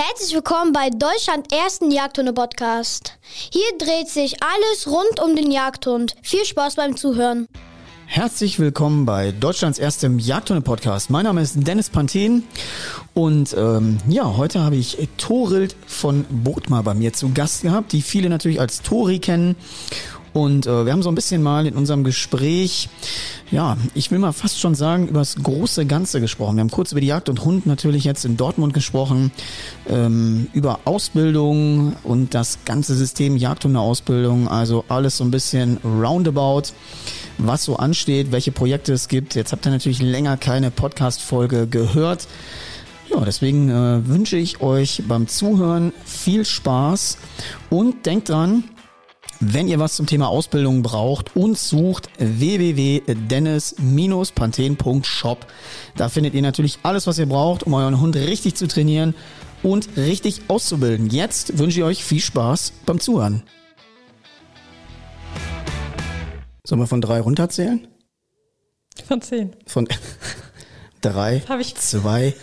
Herzlich willkommen bei Deutschland ersten Jagdhunde-Podcast. Hier dreht sich alles rund um den Jagdhund. Viel Spaß beim Zuhören. Herzlich willkommen bei Deutschlands erstem Jagdhunde-Podcast. Mein Name ist Dennis Panthen und ähm, ja, heute habe ich Torild von Botmar bei mir zu Gast gehabt, die viele natürlich als Tori kennen. Und äh, wir haben so ein bisschen mal in unserem Gespräch, ja, ich will mal fast schon sagen, über das große Ganze gesprochen. Wir haben kurz über die Jagd und Hund natürlich jetzt in Dortmund gesprochen, ähm, über Ausbildung und das ganze System Jagdhundeausbildung, also alles so ein bisschen roundabout, was so ansteht, welche Projekte es gibt. Jetzt habt ihr natürlich länger keine Podcast-Folge gehört. Ja, deswegen äh, wünsche ich euch beim Zuhören viel Spaß und denkt dran, wenn ihr was zum Thema Ausbildung braucht, uns sucht www.dennis-panthen.shop. Da findet ihr natürlich alles, was ihr braucht, um euren Hund richtig zu trainieren und richtig auszubilden. Jetzt wünsche ich euch viel Spaß beim Zuhören. Sollen wir von drei runterzählen? Von zehn. Von drei, ich- zwei,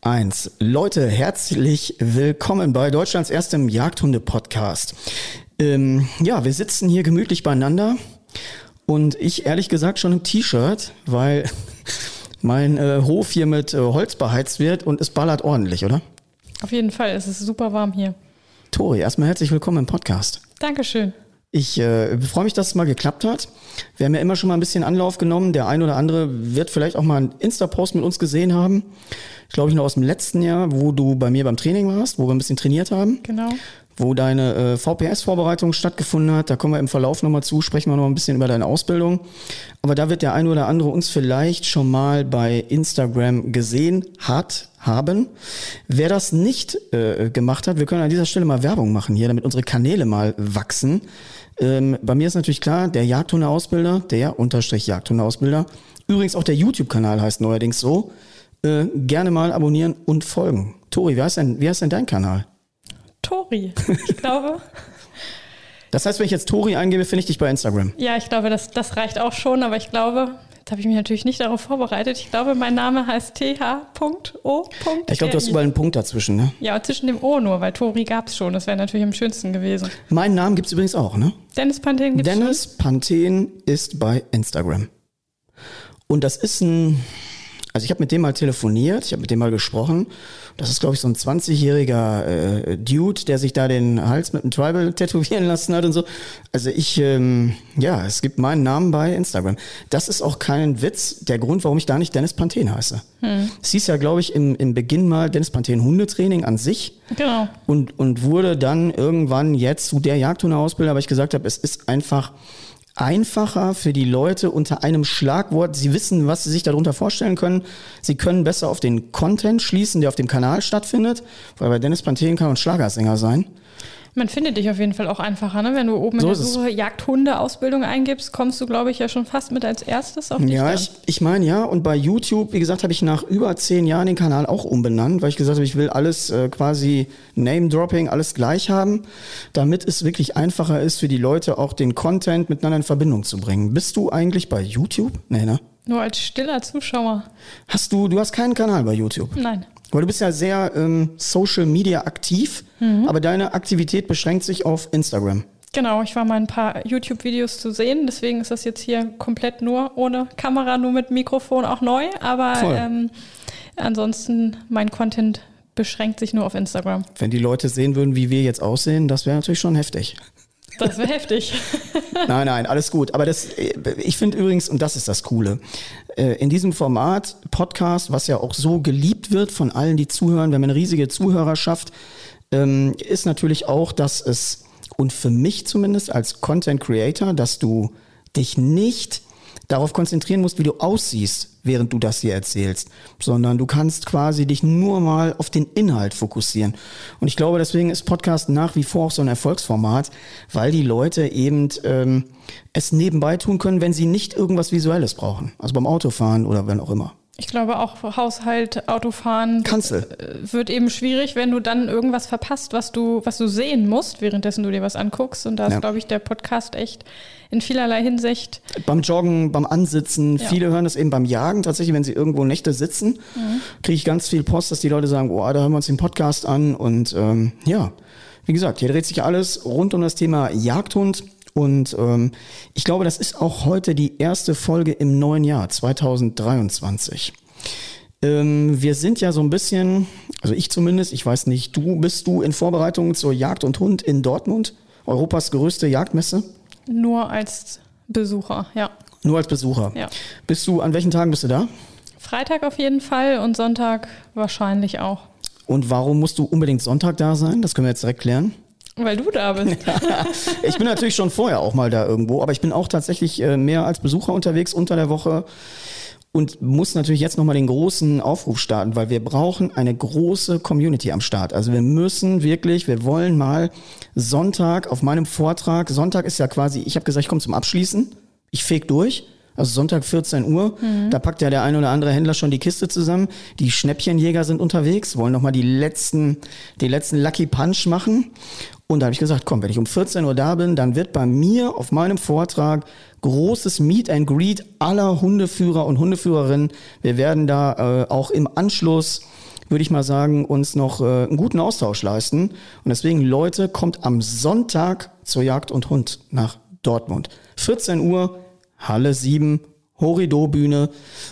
eins. Leute, herzlich willkommen bei Deutschlands erstem Jagdhunde-Podcast. Ähm, ja, wir sitzen hier gemütlich beieinander und ich ehrlich gesagt schon im T-Shirt, weil mein äh, Hof hier mit äh, Holz beheizt wird und es ballert ordentlich, oder? Auf jeden Fall, es ist super warm hier. Tori, erstmal herzlich willkommen im Podcast. Dankeschön. Ich äh, freue mich, dass es mal geklappt hat. Wir haben ja immer schon mal ein bisschen Anlauf genommen. Der ein oder andere wird vielleicht auch mal einen Insta-Post mit uns gesehen haben. Ich glaube, ich noch aus dem letzten Jahr, wo du bei mir beim Training warst, wo wir ein bisschen trainiert haben, Genau. Wo deine äh, VPS-Vorbereitung stattgefunden hat. Da kommen wir im Verlauf nochmal zu, sprechen wir noch ein bisschen über deine Ausbildung. Aber da wird der ein oder andere uns vielleicht schon mal bei Instagram gesehen hat, haben. Wer das nicht äh, gemacht hat, wir können an dieser Stelle mal Werbung machen hier, damit unsere Kanäle mal wachsen. Ähm, bei mir ist natürlich klar, der Jagdhundeausbilder, der unterstrich Jagdhundeausbilder. Übrigens auch der YouTube-Kanal heißt neuerdings so. Äh, gerne mal abonnieren und folgen. Tori, wie heißt denn, wie heißt denn dein Kanal? Tori. Ich glaube, Das heißt, wenn ich jetzt Tori eingebe, finde ich dich bei Instagram. ja, ich glaube, das, das reicht auch schon, aber ich glaube, jetzt habe ich mich natürlich nicht darauf vorbereitet. Ich glaube, mein Name heißt th.o. Ich glaube, du hast überall einen Punkt dazwischen, ne? Ja, zwischen dem O nur, weil Tori gab es schon. Das wäre natürlich am schönsten gewesen. Meinen Namen gibt's übrigens auch, ne? Dennis Panthen gibt Dennis Panthen ist bei Instagram. Und das ist ein, also ich habe mit dem mal telefoniert, ich habe mit dem mal gesprochen. Das ist, glaube ich, so ein 20-jähriger äh, Dude, der sich da den Hals mit einem Tribal tätowieren lassen hat und so. Also ich, ähm, ja, es gibt meinen Namen bei Instagram. Das ist auch kein Witz, der Grund, warum ich da nicht Dennis Panthen heiße. Es hieß ja, glaube ich, im, im Beginn mal Dennis Panthen Hundetraining an sich Genau. und, und wurde dann irgendwann jetzt zu der Jagdhundeausbilder, weil ich gesagt habe, es ist einfach einfacher für die Leute unter einem Schlagwort. Sie wissen, was sie sich darunter vorstellen können. Sie können besser auf den Content schließen, der auf dem Kanal stattfindet, weil bei Dennis Panthen kann man Schlagersänger sein. Man findet dich auf jeden Fall auch einfacher, ne? Wenn du oben So in der. Suche Jagdhunde-Ausbildung eingibst, kommst du, glaube ich, ja schon fast mit als erstes auf dich Ja, ich, ich meine ja. Und bei YouTube, wie gesagt, habe ich nach über zehn Jahren den Kanal auch umbenannt, weil ich gesagt habe, ich will alles äh, quasi Name-Dropping, alles gleich haben, damit es wirklich einfacher ist für die Leute, auch den Content miteinander in Verbindung zu bringen. Bist du eigentlich bei YouTube? Nee, ne? Nur als stiller Zuschauer. Hast du, du hast keinen Kanal bei YouTube. Nein. Weil du bist ja sehr ähm, Social Media aktiv, aber deine Aktivität beschränkt sich auf Instagram. Genau, ich war mal ein paar YouTube-Videos zu sehen, deswegen ist das jetzt hier komplett nur ohne Kamera, nur mit Mikrofon auch neu. Aber ähm, ansonsten mein Content beschränkt sich nur auf Instagram. Wenn die Leute sehen würden, wie wir jetzt aussehen, das wäre natürlich schon heftig. Das wäre heftig. Nein, nein, alles gut. Aber das, äh, ich finde übrigens, und das ist das Coole, äh, in diesem Format, Podcast, was ja auch so geliebt wird von allen, die zuhören, wir haben eine riesige Zuhörerschaft, ähm, ist natürlich auch, dass es, und für mich zumindest als Content Creator, dass du dich nicht darauf konzentrieren musst, wie du aussiehst, während du das hier erzählst, sondern du kannst quasi dich nur mal auf den Inhalt fokussieren. Und ich glaube, deswegen ist Podcast nach wie vor auch so ein Erfolgsformat, weil die Leute eben ähm, es nebenbei tun können, wenn sie nicht irgendwas Visuelles brauchen. Also beim Autofahren oder wenn auch immer. Ich glaube auch Haushalt, Autofahren Kannst du. äh, wird eben schwierig, wenn du dann irgendwas verpasst, was du, was du sehen musst, währenddessen du dir was anguckst. Und da ist, Ja. glaube ich, der Podcast echt in vielerlei Hinsicht. Beim Joggen, beim Ansitzen, Ja. viele hören das eben beim Jagen. Tatsächlich, wenn sie irgendwo Nächte sitzen, kriege ich ganz viel Post, dass die Leute sagen, oh, da hören wir uns den Podcast an. Und ähm, ja, wie gesagt, hier dreht sich alles rund um das Thema Jagdhund. Und ähm, ich glaube, das ist auch heute die erste Folge im neuen Jahr 2023. Ähm, wir sind ja so ein bisschen, also ich zumindest, ich weiß nicht, du bist du in Vorbereitung zur Jagd und Hund in Dortmund, Europas größte Jagdmesse, Nur als Besucher, ja. nur als Besucher. Ja. Bist du, an welchen Tagen bist du da? Freitag auf jeden Fall und Sonntag wahrscheinlich auch. Und warum musst du unbedingt Sonntag da sein? Das können wir jetzt direkt klären. Weil du da bist. Ich bin natürlich schon vorher auch mal da irgendwo, aber ich bin auch tatsächlich äh, mehr als Besucher unterwegs unter der Woche und muss natürlich jetzt nochmal den großen Aufruf starten, weil wir brauchen eine große Community am Start. Also wir müssen wirklich, wir wollen mal Sonntag auf meinem Vortrag, Sonntag ist ja quasi, ich habe gesagt, ich komme zum Abschließen, ich feg durch. Also Sonntag 14 Uhr, da packt ja der ein oder andere Händler schon die Kiste zusammen. Die Schnäppchenjäger sind unterwegs, wollen nochmal die letzten, die letzten Lucky Punch machen. Und da habe ich gesagt, komm, wenn ich um 14 Uhr da bin, dann wird bei mir auf meinem Vortrag großes Meet and Greet aller Hundeführer und Hundeführerinnen. Wir werden da äh, auch im Anschluss, würde ich mal sagen, uns noch äh, einen guten Austausch leisten. Und deswegen, Leute, kommt am Sonntag zur Jagd und Hund nach Dortmund. 14 Uhr, Halle 7, Horido-Bühne,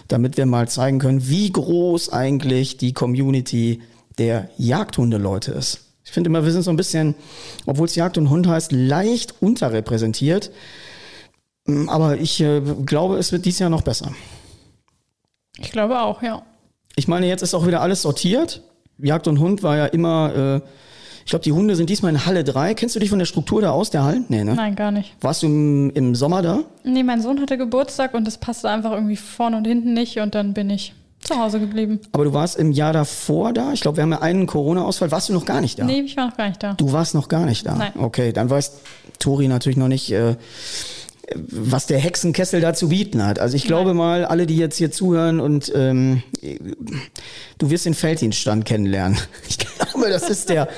damit wir mal zeigen können, wie groß eigentlich die Community der Jagdhundeleute ist. Ich finde immer, wir sind so ein bisschen, obwohl es Jagd und Hund heißt, leicht unterrepräsentiert. Mm, Aber ich äh, glaube, es wird dieses Jahr noch besser. Ich glaube auch, ja. Ich meine, jetzt ist auch wieder alles sortiert. Jagd und Hund war ja immer, äh, ich glaube, die Hunde sind diesmal in Halle 3. Kennst du dich von der Struktur da aus, der Hallen? Nee, ne? Nein, gar nicht. Warst du im, im Sommer da? Nee, mein Sohn hatte Geburtstag und das passte einfach irgendwie vorne und hinten nicht und dann bin ich zu Hause geblieben. Aber du warst im Jahr davor da. Ich glaube, wir haben ja einen Corona-Ausfall. Warst du noch gar nicht da? Nee, ich war noch gar nicht da. Du warst noch gar nicht da. Nein. Okay, dann weiß Tori natürlich noch nicht, äh, was der Hexenkessel da zu bieten hat. Also ich glaube mal, alle, die jetzt hier zuhören und ähm, du wirst den Felddienststand kennenlernen. Ich glaube, das ist der,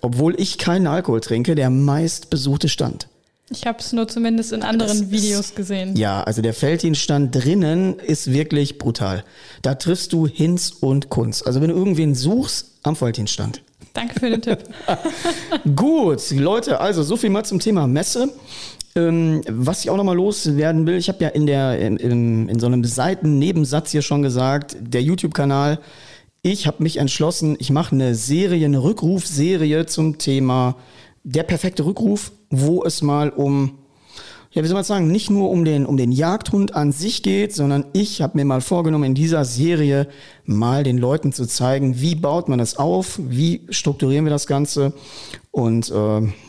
obwohl ich keinen Alkohol trinke, der meistbesuchte Stand. Ich habe es nur zumindest in anderen Videos gesehen. Ja, also der Felddienststand drinnen ist wirklich brutal. Da triffst du Hinz und Kunz. Also wenn du irgendwen suchst, am Felddienststand. Danke für den Tipp. Gut, Leute, also so viel mal zum Thema Messe. Ähm, was ich auch nochmal loswerden will, ich habe ja in, der, in, in, in so einem Seitennebensatz hier schon gesagt, der YouTube-Kanal, ich habe mich entschlossen, ich mache eine Serie, eine Rückrufserie zum Thema der perfekte Rückruf, wo es mal um ja, wie soll man sagen, nicht nur um den, um den Jagdhund an sich geht, sondern ich habe mir mal vorgenommen, in dieser Serie mal den Leuten zu zeigen, wie baut man das auf, wie strukturieren wir das Ganze und äh,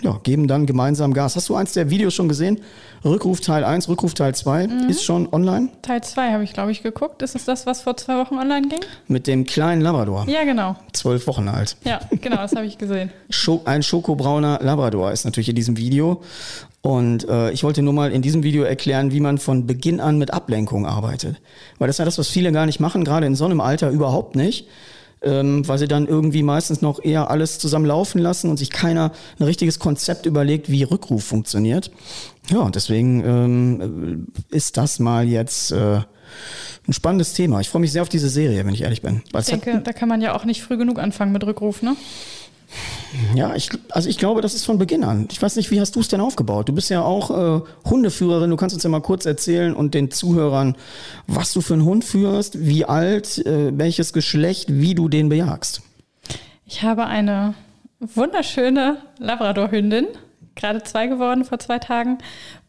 ja, geben dann gemeinsam Gas. Hast du eins der Videos schon gesehen? Rückruf Teil 1, Rückruf Teil 2 ist schon online Teil 2 habe ich, glaube ich, geguckt. Ist es das, was vor zwei Wochen online ging? mit dem kleinen Labrador, Ja, genau. zwölf Wochen alt. Ja, genau, das habe ich gesehen. Ein schokobrauner Labrador ist natürlich in diesem Video. Und äh, ich wollte nur mal in diesem Video erklären, wie man von Beginn an mit Ablenkung arbeitet. Weil das ist ja das, was viele gar nicht machen, gerade in so einem Alter überhaupt nicht. Ähm, weil sie dann irgendwie meistens noch eher alles zusammen laufen lassen und sich keiner ein richtiges Konzept überlegt, wie Rückruf funktioniert. Ja, deswegen ähm, ist das mal jetzt äh, ein spannendes Thema. Ich freue mich sehr auf diese Serie, wenn ich ehrlich bin. Ich es hat denke, da kann man ja auch nicht früh genug anfangen mit Rückruf, ne? Ja, ich, also ich glaube, das ist von Beginn an. Ich weiß nicht, wie hast du es denn aufgebaut? Du bist ja auch äh, Hundeführerin. Du kannst uns ja mal kurz erzählen und den Zuhörern, was du für einen Hund führst, wie alt, äh, welches Geschlecht, wie du den bejagst. Ich habe eine wunderschöne Labrador-Hündin, gerade zwei geworden vor zwei Tagen.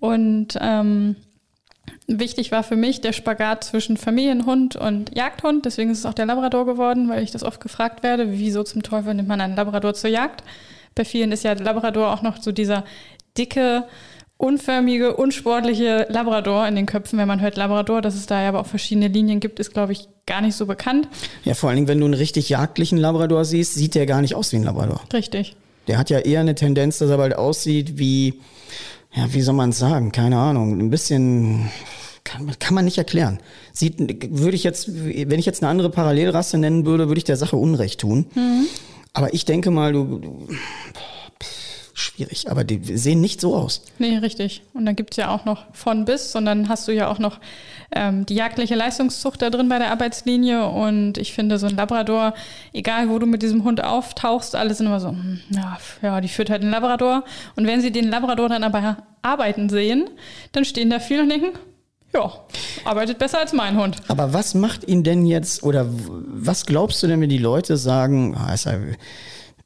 Und ähm, wichtig war für mich der Spagat zwischen Familienhund und Jagdhund. Deswegen ist es auch der Labrador geworden, weil ich das oft gefragt werde, wieso zum Teufel nimmt man einen Labrador zur Jagd? Bei vielen ist ja der Labrador auch noch so dieser dicke, unförmige, unsportliche Labrador in den Köpfen. Wenn man hört Labrador, dass es da ja aber auch verschiedene Linien gibt, ist, glaube ich, gar nicht so bekannt. Ja, vor allen Dingen, wenn du einen richtig jagdlichen Labrador siehst, sieht der gar nicht aus wie ein Labrador. Richtig. Der hat ja eher eine Tendenz, dass er bald aussieht wie, ja, wie soll man es sagen? Keine Ahnung. Ein bisschen, kann, kann man nicht erklären. Sieht, würde ich jetzt, wenn ich jetzt eine andere Parallelrasse nennen würde, würde ich der Sache Unrecht tun. Mhm. Aber ich denke mal, du, du schwierig, aber die sehen nicht so aus. Nee, richtig. Und dann gibt's ja auch noch von bis und dann hast du ja auch noch ähm, die jagdliche Leistungszucht da drin bei der Arbeitslinie. Und ich finde, so ein Labrador, egal wo du mit diesem Hund auftauchst, alle sind immer so, hm, ja, ja, die führt halt den Labrador. Und wenn sie den Labrador dann aber arbeiten sehen, dann stehen da viele und denken, ja, arbeitet besser als mein Hund. Aber was macht ihn denn jetzt, oder was glaubst du denn, wenn die Leute sagen, ah, ist ja,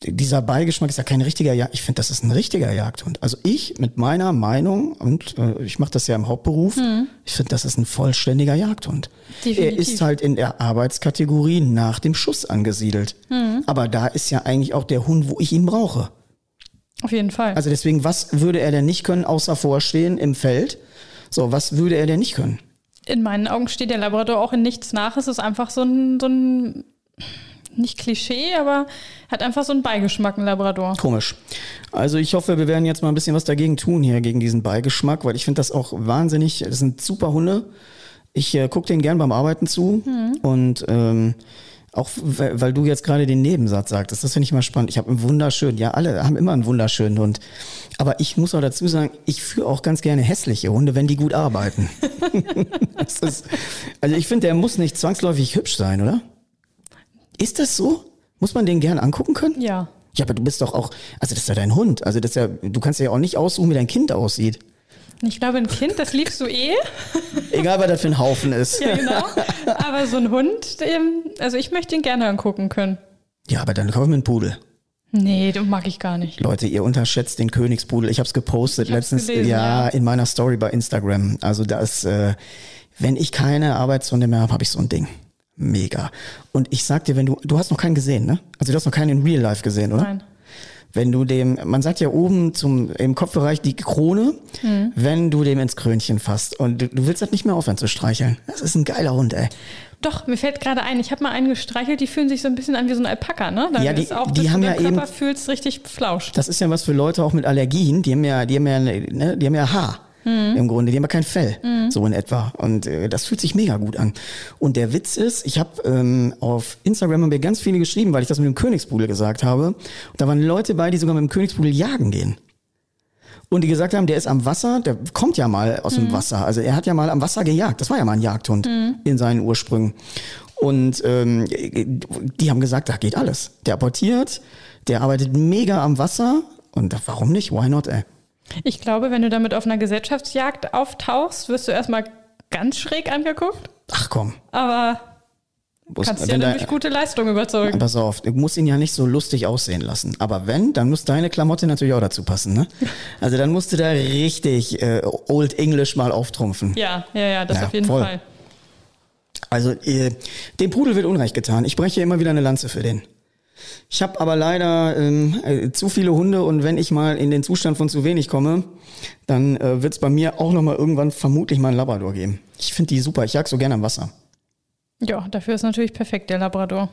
dieser Beigeschmack ist ja kein richtiger Jagd. Ich finde, das ist ein richtiger Jagdhund. Also ich mit meiner Meinung, und äh, ich mache das ja im Hauptberuf, Hm. ich finde, das ist ein vollständiger Jagdhund. Definitiv. Er ist halt in der Arbeitskategorie nach dem Schuss angesiedelt. Hm. Aber da ist ja eigentlich auch der Hund, wo ich ihn brauche. Auf jeden Fall. Also deswegen, was würde er denn nicht können, außer vorstehen im Feld? So, was würde er denn nicht können? in meinen Augen steht der Labrador auch in nichts nach. Es ist einfach so ein, so ein nicht Klischee, aber hat einfach so einen Beigeschmack, ein Labrador. Komisch. Also ich hoffe, wir werden jetzt mal ein bisschen was dagegen tun hier, gegen diesen Beigeschmack, weil ich finde das auch wahnsinnig, das sind super Hunde. Ich äh, gucke denen gern beim Arbeiten zu und ähm, auch weil du jetzt gerade den Nebensatz sagtest, das finde ich mal spannend. Ich habe einen wunderschönen, ja alle haben immer einen wunderschönen Hund. Aber ich muss auch dazu sagen, ich führe auch ganz gerne hässliche Hunde, wenn die gut arbeiten. ist, also ich finde, der muss nicht zwangsläufig hübsch sein, oder? Ist das so? Muss man den gern angucken können? Ja. Ja, aber du bist doch auch, also das ist ja dein Hund. Also das ist ja, du kannst ja auch nicht aussuchen, wie dein Kind aussieht. Ich glaube, ein Kind, das liebst du eh. Egal, was das für ein Haufen ist. Ja, genau. Aber so ein Hund, also ich möchte ihn gerne angucken können. Ja, aber dann kaufen wir einen Pudel. Nee, den mag ich gar nicht. Leute, ihr unterschätzt den Königspudel. Ich habe es gepostet hab's letztens, gelesen, ja, ja. in meiner Story bei Instagram. Also das, äh, wenn ich keine Arbeitshunde mehr habe, habe ich so ein Ding. Mega. Und ich sag dir, wenn du, du hast noch keinen gesehen, ne? Also du hast noch keinen in Real Life gesehen, oder? Nein. Wenn du dem, man sagt ja oben zum, im Kopfbereich die Krone, Hm. wenn du dem ins Krönchen fasst. Und du, du willst das nicht mehr aufhören zu streicheln. Das ist ein geiler Hund, ey. Doch, mir fällt gerade ein, ich habe mal einen gestreichelt, die fühlen sich so ein bisschen an wie so ein Alpaka, ne? Da Ja, die- ist auch, die haben du ja Körper eben- fühlst richtig flausch. Das ist ja was für Leute auch mit Allergien. Die haben ja, die haben ja, ne, die haben ja Haar. Im Grunde, die haben ja kein Fell, so in etwa. Und äh, das fühlt sich mega gut an. Und der Witz ist, ich habe ähm, auf Instagram haben mir ganz viele geschrieben, weil ich das mit dem Königspudel gesagt habe. Und da waren Leute bei, die sogar mit dem Königspudel jagen gehen. Und die gesagt haben, der ist am Wasser, der kommt ja mal aus dem Wasser. Also er hat ja mal am Wasser gejagt. Das war ja mal ein Jagdhund in seinen Ursprüngen. Und ähm, die haben gesagt, da geht alles. Der apportiert, der arbeitet mega am Wasser. Und warum nicht? Why not, ey? Ich glaube, wenn du damit auf einer Gesellschaftsjagd auftauchst, wirst du erstmal ganz schräg angeguckt, Ach komm. aber Muss, kannst ja durch gute Leistung überzeugen. Pass auf, du musst ihn ja nicht so lustig aussehen lassen. Aber wenn, dann muss deine Klamotte natürlich auch dazu passen, ne? Also dann musst du da richtig äh, Old English mal auftrumpfen. Ja, ja, ja, das Ja, auf jeden voll. Fall. Also äh, dem Pudel wird Unrecht getan. Ich breche immer wieder eine Lanze für den. Ich habe aber leider ähm, äh, zu viele Hunde und wenn ich mal in den Zustand von zu wenig komme, dann äh, wird es bei mir auch noch mal irgendwann vermutlich mal einen Labrador geben. Ich finde die super. Ich jag so gerne am Wasser. Ja, dafür ist natürlich perfekt der Labrador.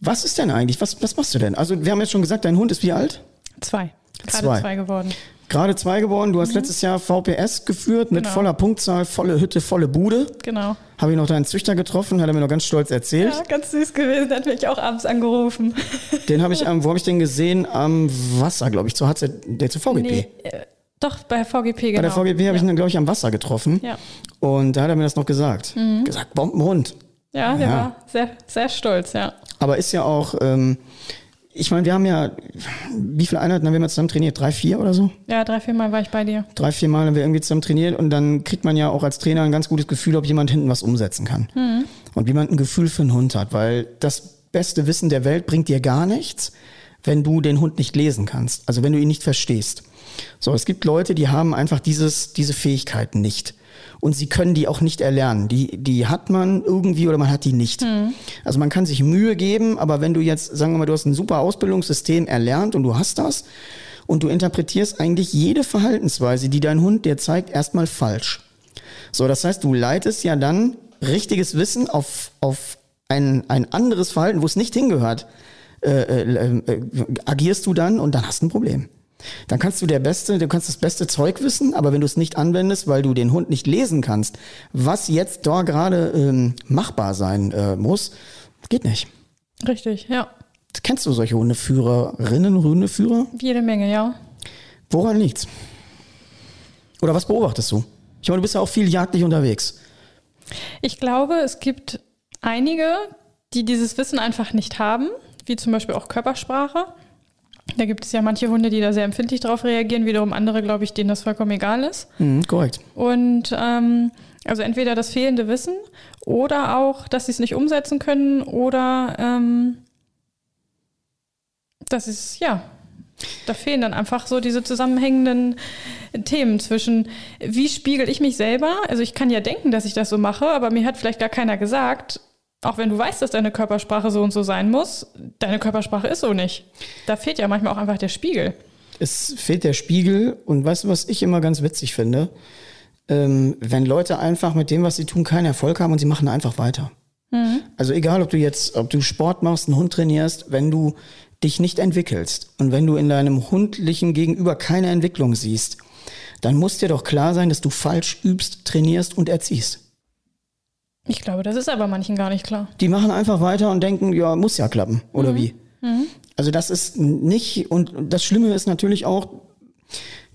Was ist denn eigentlich? Was, was machst du denn? Also wir haben jetzt schon gesagt, dein Hund ist wie alt? Zwei. Gerade Zwei. zwei, geworden. Gerade zwei geworden. Du hast letztes Jahr VPS geführt mit Genau. voller Punktzahl, volle Hütte, volle Bude. Genau. Habe ich noch deinen Züchter getroffen, hat er mir noch ganz stolz erzählt. Ja, ganz süß gewesen, hat mich auch abends angerufen. Den habe ich, am- wo habe ich den gesehen? Am Wasser, glaube ich, zur HZ, der zur VGP. Nee, äh, doch, bei VGP, genau. Bei der VGP habe ich ihn, glaube ich, am Wasser getroffen. Ja. Und da hat er mir das noch gesagt. Gesagt, Bombenhund. Ja, der Ja. war sehr, sehr stolz, ja. Aber ist ja auch, ähm, ich meine, wir haben ja, wie viele Einheiten haben wir mal zusammen trainiert? Drei, vier oder so? Ja, drei, vier Mal war ich bei dir. Drei, vier Mal haben wir irgendwie zusammen trainiert und dann kriegt man ja auch als Trainer ein ganz gutes Gefühl, ob jemand hinten was umsetzen kann. Und wie man ein Gefühl für einen Hund hat, weil das beste Wissen der Welt bringt dir gar nichts, wenn du den Hund nicht lesen kannst, also wenn du ihn nicht verstehst. So, es gibt Leute, die haben einfach dieses, diese Fähigkeiten nicht. Und sie können die auch nicht erlernen. Die, die hat man irgendwie oder man hat die nicht. Also man kann sich Mühe geben, aber wenn du jetzt, sagen wir mal, du hast ein super Ausbildungssystem erlernt und du hast das und du interpretierst eigentlich jede Verhaltensweise, die dein Hund dir zeigt, erstmal falsch. So, das heißt, du leitest ja dann richtiges Wissen auf, auf ein, ein anderes Verhalten, wo es nicht hingehört, äh, äh, äh, agierst du dann und dann hast du ein Problem. Dann kannst du der beste, du kannst das beste Zeug wissen, aber wenn du es nicht anwendest, weil du den Hund nicht lesen kannst, was jetzt da gerade ähm, machbar sein äh, muss, geht nicht. Richtig, ja. Kennst du solche Hundeführerinnen, Hundeführer? Jede Menge, ja. Woran liegt's? Oder was beobachtest du? Ich meine, du bist ja auch viel jagdlich unterwegs. Ich glaube, es gibt einige, die dieses Wissen einfach nicht haben, wie zum Beispiel auch Körpersprache. Da gibt es ja manche Hunde, die da sehr empfindlich drauf reagieren, wiederum andere, glaube ich, denen das vollkommen egal ist. Mhm, korrekt. Und ähm, also entweder das fehlende Wissen oder auch, dass sie es nicht umsetzen können oder ähm, das ist, ja, da fehlen dann einfach so diese zusammenhängenden Themen zwischen, wie spiegel ich mich selber? Also ich kann ja denken, dass ich das so mache, aber mir hat vielleicht gar keiner gesagt, auch wenn du weißt, dass deine Körpersprache so und so sein muss, deine Körpersprache ist so nicht. Da fehlt ja manchmal auch einfach der Spiegel. Es fehlt der Spiegel und weißt du, was ich immer ganz witzig finde? Ähm, wenn Leute einfach mit dem, was sie tun, keinen Erfolg haben und sie machen einfach weiter. Mhm. Also egal, ob du jetzt, ob du Sport machst, einen Hund trainierst, wenn du dich nicht entwickelst und wenn du in deinem hundlichen Gegenüber keine Entwicklung siehst, dann muss dir doch klar sein, dass du falsch übst, trainierst und erziehst. Ich glaube, das ist aber manchen gar nicht klar. Die machen einfach weiter und denken, ja, muss ja klappen, oder mhm. wie? Mhm. Also das ist nicht, und das Schlimme ist natürlich auch,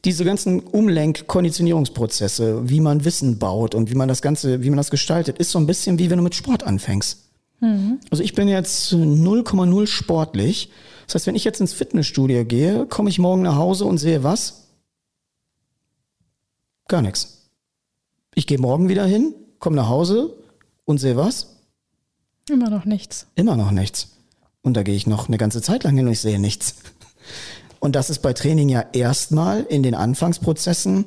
diese ganzen Umlenk-Konditionierungsprozesse, wie man Wissen baut und wie man das Ganze, wie man das gestaltet, ist so ein bisschen wie wenn du mit Sport anfängst. Mhm. Also ich bin jetzt 0,0 sportlich. Das heißt, wenn ich jetzt ins Fitnessstudio gehe, komme ich morgen nach Hause und sehe was? Gar nichts. Ich gehe morgen wieder hin, komme nach Hause, und sehe was? Immer noch nichts. Immer noch nichts. Und da gehe ich noch eine ganze Zeit lang hin und ich sehe nichts. Und das ist bei Training ja erstmal in den Anfangsprozessen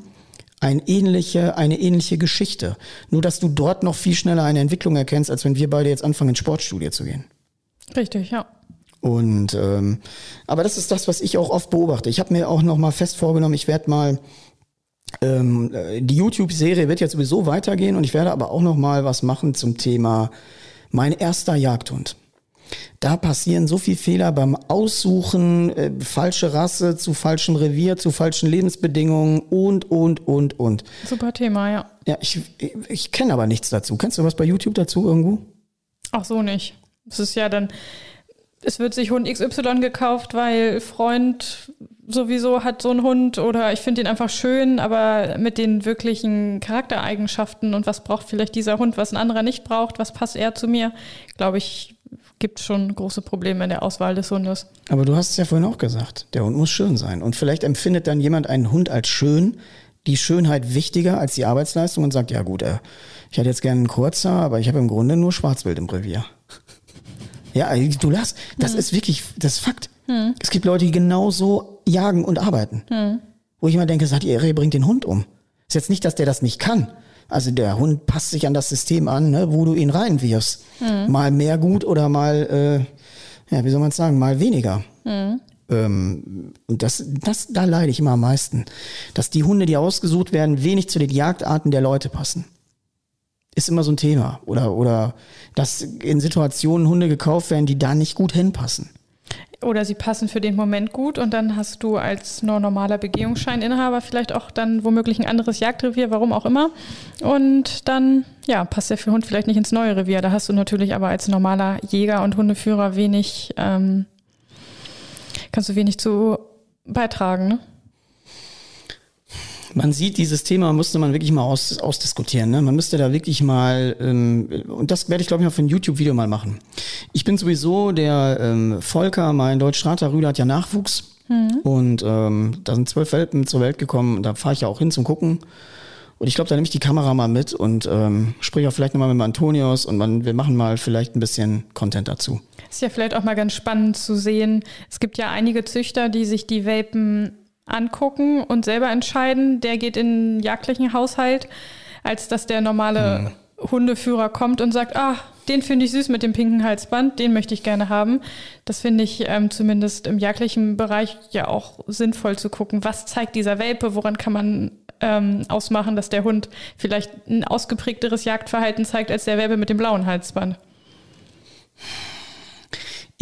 ein ähnliche, eine ähnliche Geschichte. Nur, dass du dort noch viel schneller eine Entwicklung erkennst, als wenn wir beide jetzt anfangen, ins Sportstudio zu gehen. Richtig, ja. Und ähm, aber das ist das, was ich auch oft beobachte. Ich habe mir auch noch mal fest vorgenommen, ich werde mal ähm, die YouTube-Serie wird jetzt sowieso weitergehen und ich werde aber auch noch mal was machen zum Thema mein erster Jagdhund. Da passieren so viele Fehler beim Aussuchen, äh, falsche Rasse zu falschem Revier, zu falschen Lebensbedingungen und, und, und, und. Super Thema, ja. Ja, ich, ich, kenne aber nichts dazu. Kennst du was bei YouTube dazu irgendwo? Ach so nicht. Das ist ja dann, es wird sich Hund XY gekauft, weil Freund sowieso hat so einen Hund oder ich finde ihn einfach schön, aber mit den wirklichen Charaktereigenschaften und was braucht vielleicht dieser Hund, was ein anderer nicht braucht, was passt eher zu mir, glaube ich, gibt schon große Probleme in der Auswahl des Hundes. Aber du hast es ja vorhin auch gesagt, der Hund muss schön sein. Und vielleicht empfindet dann jemand einen Hund als schön, die Schönheit wichtiger als die Arbeitsleistung und sagt, ja gut, äh, ich hätte jetzt gerne einen kurzer, aber ich habe im Grunde nur Schwarzbild im Revier. Ja, du lass, das hm. ist wirklich, das ist Fakt. Hm. Es gibt Leute, die genauso jagen und arbeiten. Hm. Wo ich immer denke, sagt ihr, ihr bringt den Hund um. Ist jetzt nicht, dass der das nicht kann. Also der Hund passt sich an das System an, ne, wo du ihn reinwirfst. Hm. Mal mehr gut oder mal, äh, ja, wie soll man sagen, mal weniger. Hm. Ähm, und das, das, da leide ich immer am meisten. Dass die Hunde, die ausgesucht werden, wenig zu den Jagdarten der Leute passen ist immer so ein Thema. Oder, oder dass in Situationen Hunde gekauft werden, die da nicht gut hinpassen. Oder sie passen für den Moment gut und dann hast du als nur normaler Begehungsscheininhaber vielleicht auch dann womöglich ein anderes Jagdrevier, warum auch immer. Und dann, ja, passt der für Hund vielleicht nicht ins neue Revier. Da hast du natürlich aber als normaler Jäger und Hundeführer wenig, ähm, kannst du wenig zu beitragen, ne? Man sieht, dieses Thema musste man wirklich mal aus, ausdiskutieren. Ne? Man müsste da wirklich mal, ähm, und das werde ich glaube ich noch für ein YouTube-Video mal machen. Ich bin sowieso der ähm, Volker, mein Deutsch-Strater Rüder hat ja Nachwuchs. Mhm. Und ähm, da sind zwölf Welpen zur Welt gekommen und da fahre ich ja auch hin zum Gucken. Und ich glaube, da nehme ich die Kamera mal mit und ähm, spreche auch vielleicht nochmal mit Antonius und man, wir machen mal vielleicht ein bisschen Content dazu. Ist ja vielleicht auch mal ganz spannend zu sehen. Es gibt ja einige Züchter, die sich die Welpen angucken und selber entscheiden, der geht in einen jagdlichen Haushalt, als dass der normale mhm. Hundeführer kommt und sagt, ah, den finde ich süß mit dem pinken Halsband, den möchte ich gerne haben. Das finde ich ähm, zumindest im jagdlichen Bereich ja auch sinnvoll zu gucken, was zeigt dieser Welpe, woran kann man ähm, ausmachen, dass der Hund vielleicht ein ausgeprägteres Jagdverhalten zeigt als der Welpe mit dem blauen Halsband.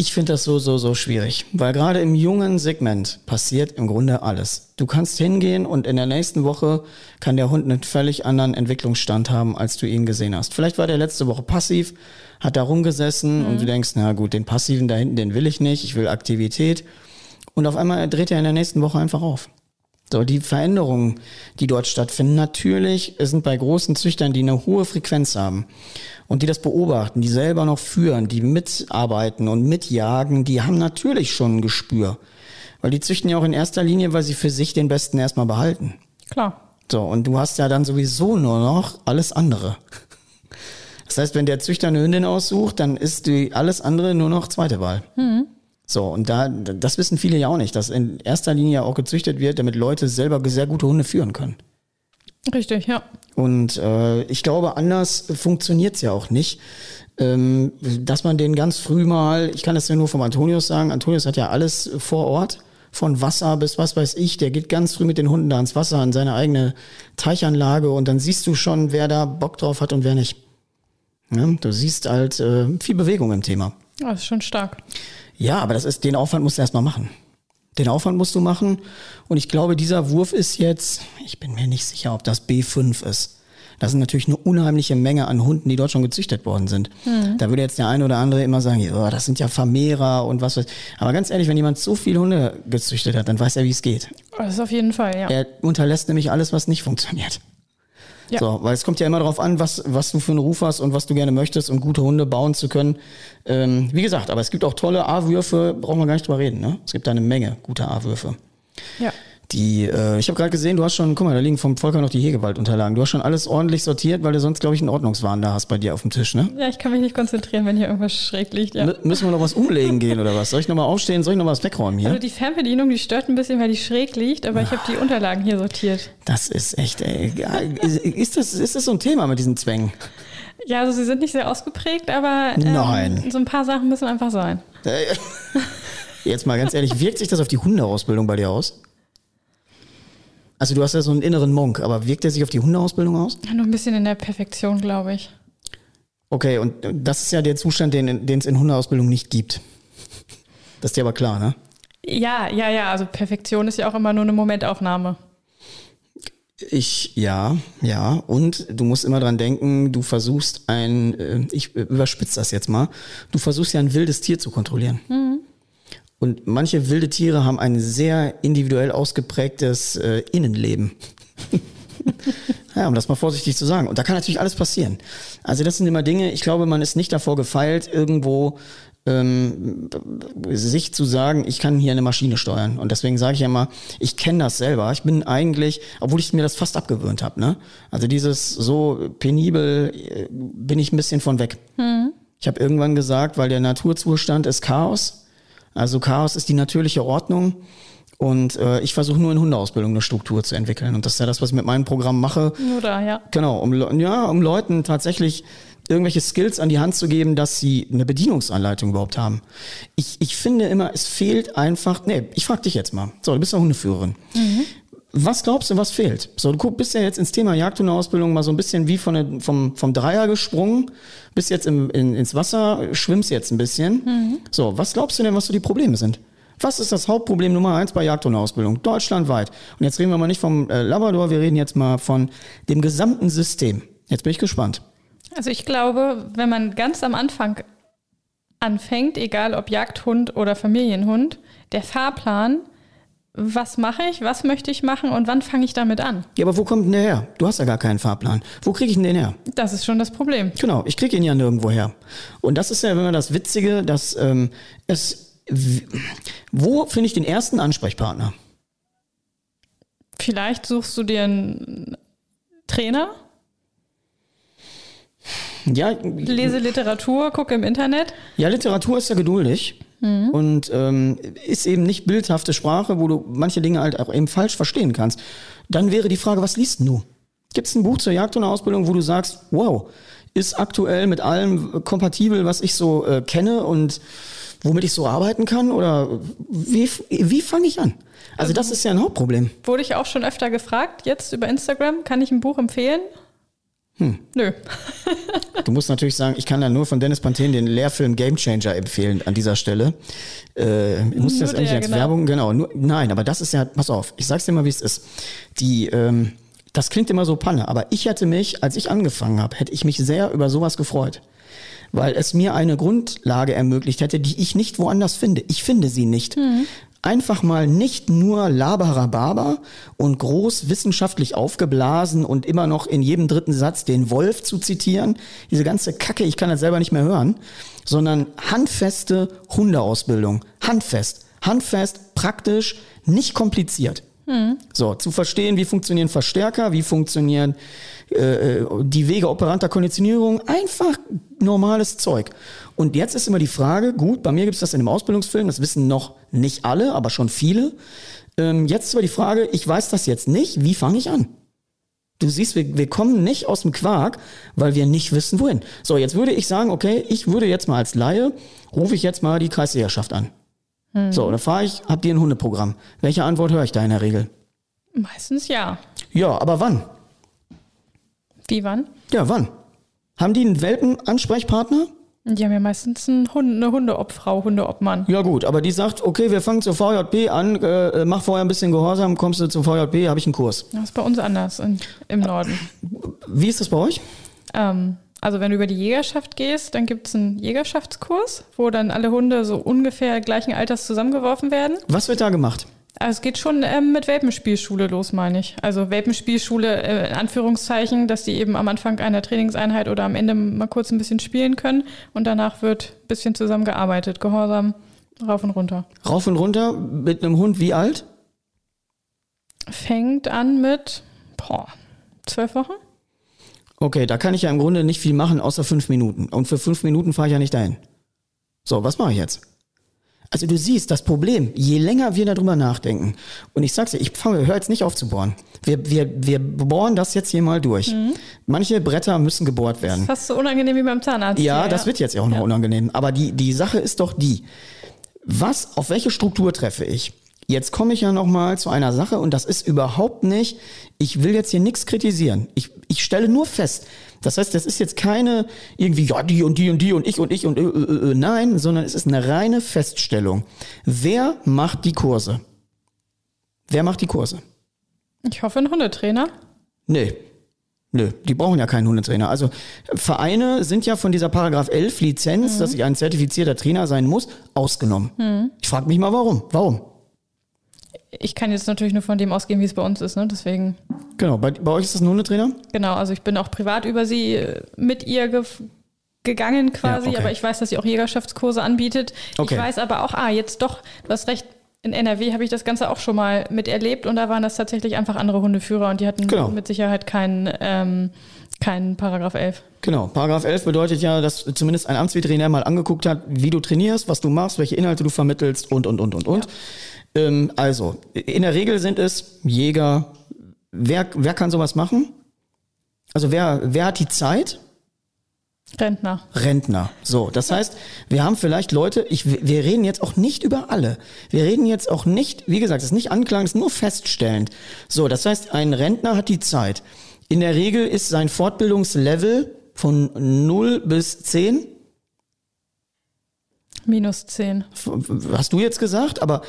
Ich finde das so, so, so schwierig, weil gerade im jungen Segment passiert im Grunde alles. Du kannst hingehen und in der nächsten Woche kann der Hund einen völlig anderen Entwicklungsstand haben, als du ihn gesehen hast. Vielleicht war der letzte Woche passiv, hat da rumgesessen und du denkst, na gut, den passiven da hinten, den will ich nicht, ich will Aktivität. Und auf einmal dreht er in der nächsten Woche einfach auf. So, die Veränderungen, die dort stattfinden, natürlich sind bei großen Züchtern, die eine hohe Frequenz haben und die das beobachten, die selber noch führen, die mitarbeiten und mitjagen, die haben natürlich schon ein Gespür. Weil die züchten ja auch in erster Linie, weil sie für sich den Besten erstmal behalten. Klar. So, und du hast ja dann sowieso nur noch alles andere. Das heißt, wenn der Züchter eine Hündin aussucht, dann ist die alles andere nur noch zweite Wahl. So, und da, das wissen viele ja auch nicht, dass in erster Linie auch gezüchtet wird, damit Leute selber sehr gute Hunde führen können. Richtig, ja. Und äh, ich glaube, anders funktioniert's ja auch nicht. Ähm, dass man den ganz früh mal, ich kann das ja nur vom Antonius sagen, Antonius hat ja alles vor Ort, von Wasser bis was weiß ich, der geht ganz früh mit den Hunden da ins Wasser, in seine eigene Teichanlage und dann siehst du schon, wer da Bock drauf hat und wer nicht. Ja, du siehst halt äh, viel Bewegung im Thema. Das ist schon stark. Ja, aber das ist, den Aufwand musst du erstmal machen. Den Aufwand musst du machen. Und ich glaube, dieser Wurf ist jetzt, ich bin mir nicht sicher, ob das B5 ist. Das ist natürlich eine unheimliche Menge an Hunden, die dort schon gezüchtet worden sind. Da würde jetzt der eine oder andere immer sagen, oh, das sind ja Vermehrer und was weiß Aber ganz ehrlich, wenn jemand so viele Hunde gezüchtet hat, dann weiß er, wie es geht. Das ist auf jeden Fall, ja. Er unterlässt nämlich alles, was nicht funktioniert. Ja. So, weil es kommt ja immer darauf an, was, was du für einen Ruf hast und was du gerne möchtest, um gute Hunde bauen zu können. Ähm, wie gesagt, aber es gibt auch tolle A-Würfe, brauchen wir gar nicht drüber reden. Ne? Es gibt da eine Menge guter A-Würfe. Ja. Die, äh, ich habe gerade gesehen, du hast schon, guck mal, da liegen vom Volker noch die Hegewaldunterlagen. Du hast schon alles ordentlich sortiert, weil du sonst, glaube ich, einen Ordnungswahn da hast bei dir auf dem Tisch, ne? Ja, ich kann mich nicht konzentrieren, wenn hier irgendwas schräg liegt, ja. Müssen wir noch was umlegen gehen oder was? Soll ich noch mal aufstehen? Soll ich noch was wegräumen hier? Also die Fernbedienung, die stört ein bisschen, weil die schräg liegt, aber ich habe die Unterlagen hier sortiert. Das ist echt, ey. Ist, ist, das, ist das so ein Thema mit diesen Zwängen? Ja, also sie sind nicht sehr ausgeprägt, aber ähm, Nein. so ein paar Sachen müssen einfach sein. Äh, Jetzt mal ganz ehrlich, wirkt sich das auf die Hundeausbildung bei dir aus? Also du hast ja so einen inneren Monk, aber wirkt der sich auf die Hundeausbildung aus? Nur ein bisschen in der Perfektion, glaube ich. Okay, und das ist ja der Zustand, den es in Hundeausbildung nicht gibt. Das ist dir aber klar, ne? Ja, ja, ja, also Perfektion ist ja auch immer nur eine Momentaufnahme. Ich, ja, ja. Und du musst immer dran denken, du versuchst ein, äh, ich überspitze das jetzt mal, du versuchst ja ein wildes Tier zu kontrollieren. Und manche wilde Tiere haben ein sehr individuell ausgeprägtes äh, Innenleben. ja, um das mal vorsichtig zu sagen. Und da kann natürlich alles passieren. Also das sind immer Dinge, ich glaube, man ist nicht davor gefeilt, irgendwo ähm, sich zu sagen, ich kann hier eine Maschine steuern. Und deswegen sage ich ja immer, ich kenne das selber. Ich bin eigentlich, obwohl ich mir das fast abgewöhnt habe. Ne? Also dieses so penibel äh, bin ich ein bisschen von weg. Ich habe irgendwann gesagt, weil der Naturzustand ist Chaos. Also Chaos ist die natürliche Ordnung. Und äh, ich versuche nur in Hundeausbildung eine Struktur zu entwickeln. Und das ist ja das, was ich mit meinem Programm mache. Nur da, ja. Genau, um, ja, um Leuten tatsächlich irgendwelche Skills an die Hand zu geben, dass sie eine Bedienungsanleitung überhaupt haben. Ich, ich finde immer, es fehlt einfach, nee, ich frage dich jetzt mal. So, du bist ja Hundeführerin. Was glaubst du, was fehlt? So, du bist ja jetzt ins Thema Jagdhundeausbildung mal so ein bisschen wie von der, vom, vom Dreier gesprungen, bist jetzt im, in, ins Wasser, schwimmst jetzt ein bisschen. So, was glaubst du denn, was so die Probleme sind? Was ist das Hauptproblem Nummer eins bei Jagdhundeausbildung? Deutschlandweit. Und jetzt reden wir mal nicht vom äh, Labrador, wir reden jetzt mal von dem gesamten System. Jetzt bin ich gespannt. Also ich glaube, wenn man ganz am Anfang anfängt, egal ob Jagdhund oder Familienhund, der Fahrplan, was mache ich, was möchte ich machen und wann fange ich damit an? Ja, aber wo kommt denn der her? Du hast ja gar keinen Fahrplan. Wo kriege ich denn den her? Das ist schon das Problem. Genau, ich kriege ihn ja nirgendwo her. Und das ist ja immer das Witzige, dass ähm, es. Wo finde ich den ersten Ansprechpartner? Vielleicht suchst du dir einen Trainer, Ja, lese Literatur, gucke im Internet. ja, Literatur ist ja geduldig und ähm, ist eben nicht bildhafte Sprache, wo du manche Dinge halt auch eben falsch verstehen kannst. Dann wäre die Frage, was liest du? Gibt es ein Buch zur Jagdhundeausbildung, wo du sagst, wow, ist aktuell mit allem kompatibel, was ich so äh, kenne und womit ich so arbeiten kann? Oder wie, wie fange ich an? Also das ist ja ein Hauptproblem. Wurde ich auch schon öfter gefragt, jetzt über Instagram, kann ich ein Buch empfehlen? Nö. Du musst natürlich sagen, ich kann da nur von Dennis Panthen den Lehrfilm Game Changer empfehlen an dieser Stelle. Äh, muss Nur das eigentlich als genau. Werbung? Genau. Nur, nein, aber das ist ja, pass auf, ich sag's dir mal, wie es ist. Die, ähm, das klingt immer so Panne, aber ich hätte mich, als ich angefangen habe, hätte ich mich sehr über sowas gefreut. Weil es mir eine Grundlage ermöglicht hätte, die ich nicht woanders finde. Ich finde sie nicht. Einfach mal nicht nur Labarababa und groß wissenschaftlich aufgeblasen und immer noch in jedem dritten Satz den Wolf zu zitieren. Diese ganze Kacke, ich kann das selber nicht mehr hören. Sondern handfeste Hundeausbildung. Handfest. Handfest, praktisch, nicht kompliziert. So, zu verstehen, wie funktionieren Verstärker, wie funktionieren äh, die Wege operanter Konditionierung, einfach normales Zeug. Und jetzt ist immer die Frage, gut, bei mir gibt es das in dem Ausbildungsfilm, das wissen noch nicht alle, aber schon viele. Ähm, jetzt ist aber die Frage, ich weiß das jetzt nicht, wie fange ich an? Du siehst, wir, wir kommen nicht aus dem Quark, weil wir nicht wissen, wohin. So, jetzt würde ich sagen, okay, ich würde jetzt mal als Laie, rufe ich jetzt mal die Kreisjägerschaft an. So, dann fahre ich, habt ihr ein Hundeprogramm? Welche Antwort höre ich da in der Regel? Meistens ja. Ja, aber wann? Wie wann? Ja, wann? Haben die einen Welpenansprechpartner? Die haben ja meistens einen Hund, eine Hundeobfrau, Hundeobmann. Ja gut, aber die sagt, okay, wir fangen zur VJB an, äh, mach vorher ein bisschen Gehorsam, kommst du zur VJB, habe ich einen Kurs. Das ist bei uns anders in, im Norden. Wie ist das bei euch? Ähm, also wenn du über die Jägerschaft gehst, dann gibt es einen Jägerschaftskurs, wo dann alle Hunde so ungefähr gleichen Alters zusammengeworfen werden. Was wird da gemacht? Also es geht schon ähm, mit Welpenspielschule los, meine ich. Also Welpenspielschule äh, in Anführungszeichen, dass die eben am Anfang einer Trainingseinheit oder am Ende mal kurz ein bisschen spielen können und danach wird ein bisschen zusammengearbeitet, gehorsam, rauf und runter. Rauf und runter mit einem Hund wie alt? Fängt an mit boah, zwölf Wochen. Okay, da kann ich ja im Grunde nicht viel machen, außer fünf Minuten. Und für fünf Minuten fahre ich ja nicht dahin. So, was mache ich jetzt? Also du siehst, das Problem, je länger wir darüber nachdenken, und ich sag's dir, ich fange, hör jetzt nicht auf zu bohren. Wir, wir, wir bohren das jetzt hier mal durch. Manche Bretter müssen gebohrt werden. Fast so unangenehm wie beim Zahnarzt. Ja, hier, das wird jetzt ja auch noch Ja. unangenehm. Aber die, die Sache ist doch die, was, auf welche Struktur treffe ich? Jetzt komme ich ja noch mal zu einer Sache und das ist überhaupt nicht, ich will jetzt hier nichts kritisieren. Ich, ich stelle nur fest, das heißt, das ist jetzt keine irgendwie, ja, die und die und die und ich und ich und äh, äh, äh, nein, sondern es ist eine reine Feststellung. Wer macht die Kurse? Wer macht die Kurse? Ich hoffe, ein Hundetrainer. Nee. Nö, die brauchen ja keinen Hundetrainer. Also Vereine sind ja von dieser Paragraph 11 Lizenz, dass ich ein zertifizierter Trainer sein muss, ausgenommen. Ich frage mich mal warum. Warum? Ich kann jetzt natürlich nur von dem ausgehen, wie es bei uns ist, ne? Deswegen, Genau, bei, bei euch ist das ein Hundetrainer? genau, also ich bin auch privat über sie äh, mit ihr gef- gegangen quasi, Ja, okay. aber ich weiß, dass sie auch Jägerschaftskurse anbietet. Okay. Ich weiß aber auch, ah, jetzt doch, du hast recht, in NRW habe ich das Ganze auch schon mal miterlebt und da waren das tatsächlich einfach andere Hundeführer und die hatten Genau. mit Sicherheit keinen, ähm, keinen Paragraph 11. Genau, Paragraph 11 bedeutet ja, dass zumindest ein Amtsveterinär mal angeguckt hat, wie du trainierst, was du machst, welche Inhalte du vermittelst und, und, und, und, und. Ähm, also, in der Regel sind es Jäger. Wer, wer kann sowas machen? Also, wer, wer hat die Zeit? Rentner. Rentner. So, das heißt, wir haben vielleicht Leute, ich, wir reden jetzt auch nicht über alle. Wir reden jetzt auch nicht, wie gesagt, es ist nicht Anklang, es ist nur feststellend. So, das heißt, ein Rentner hat die Zeit. In der Regel ist sein Fortbildungslevel von 0 bis 10. Minus 10. Hast du jetzt gesagt, aber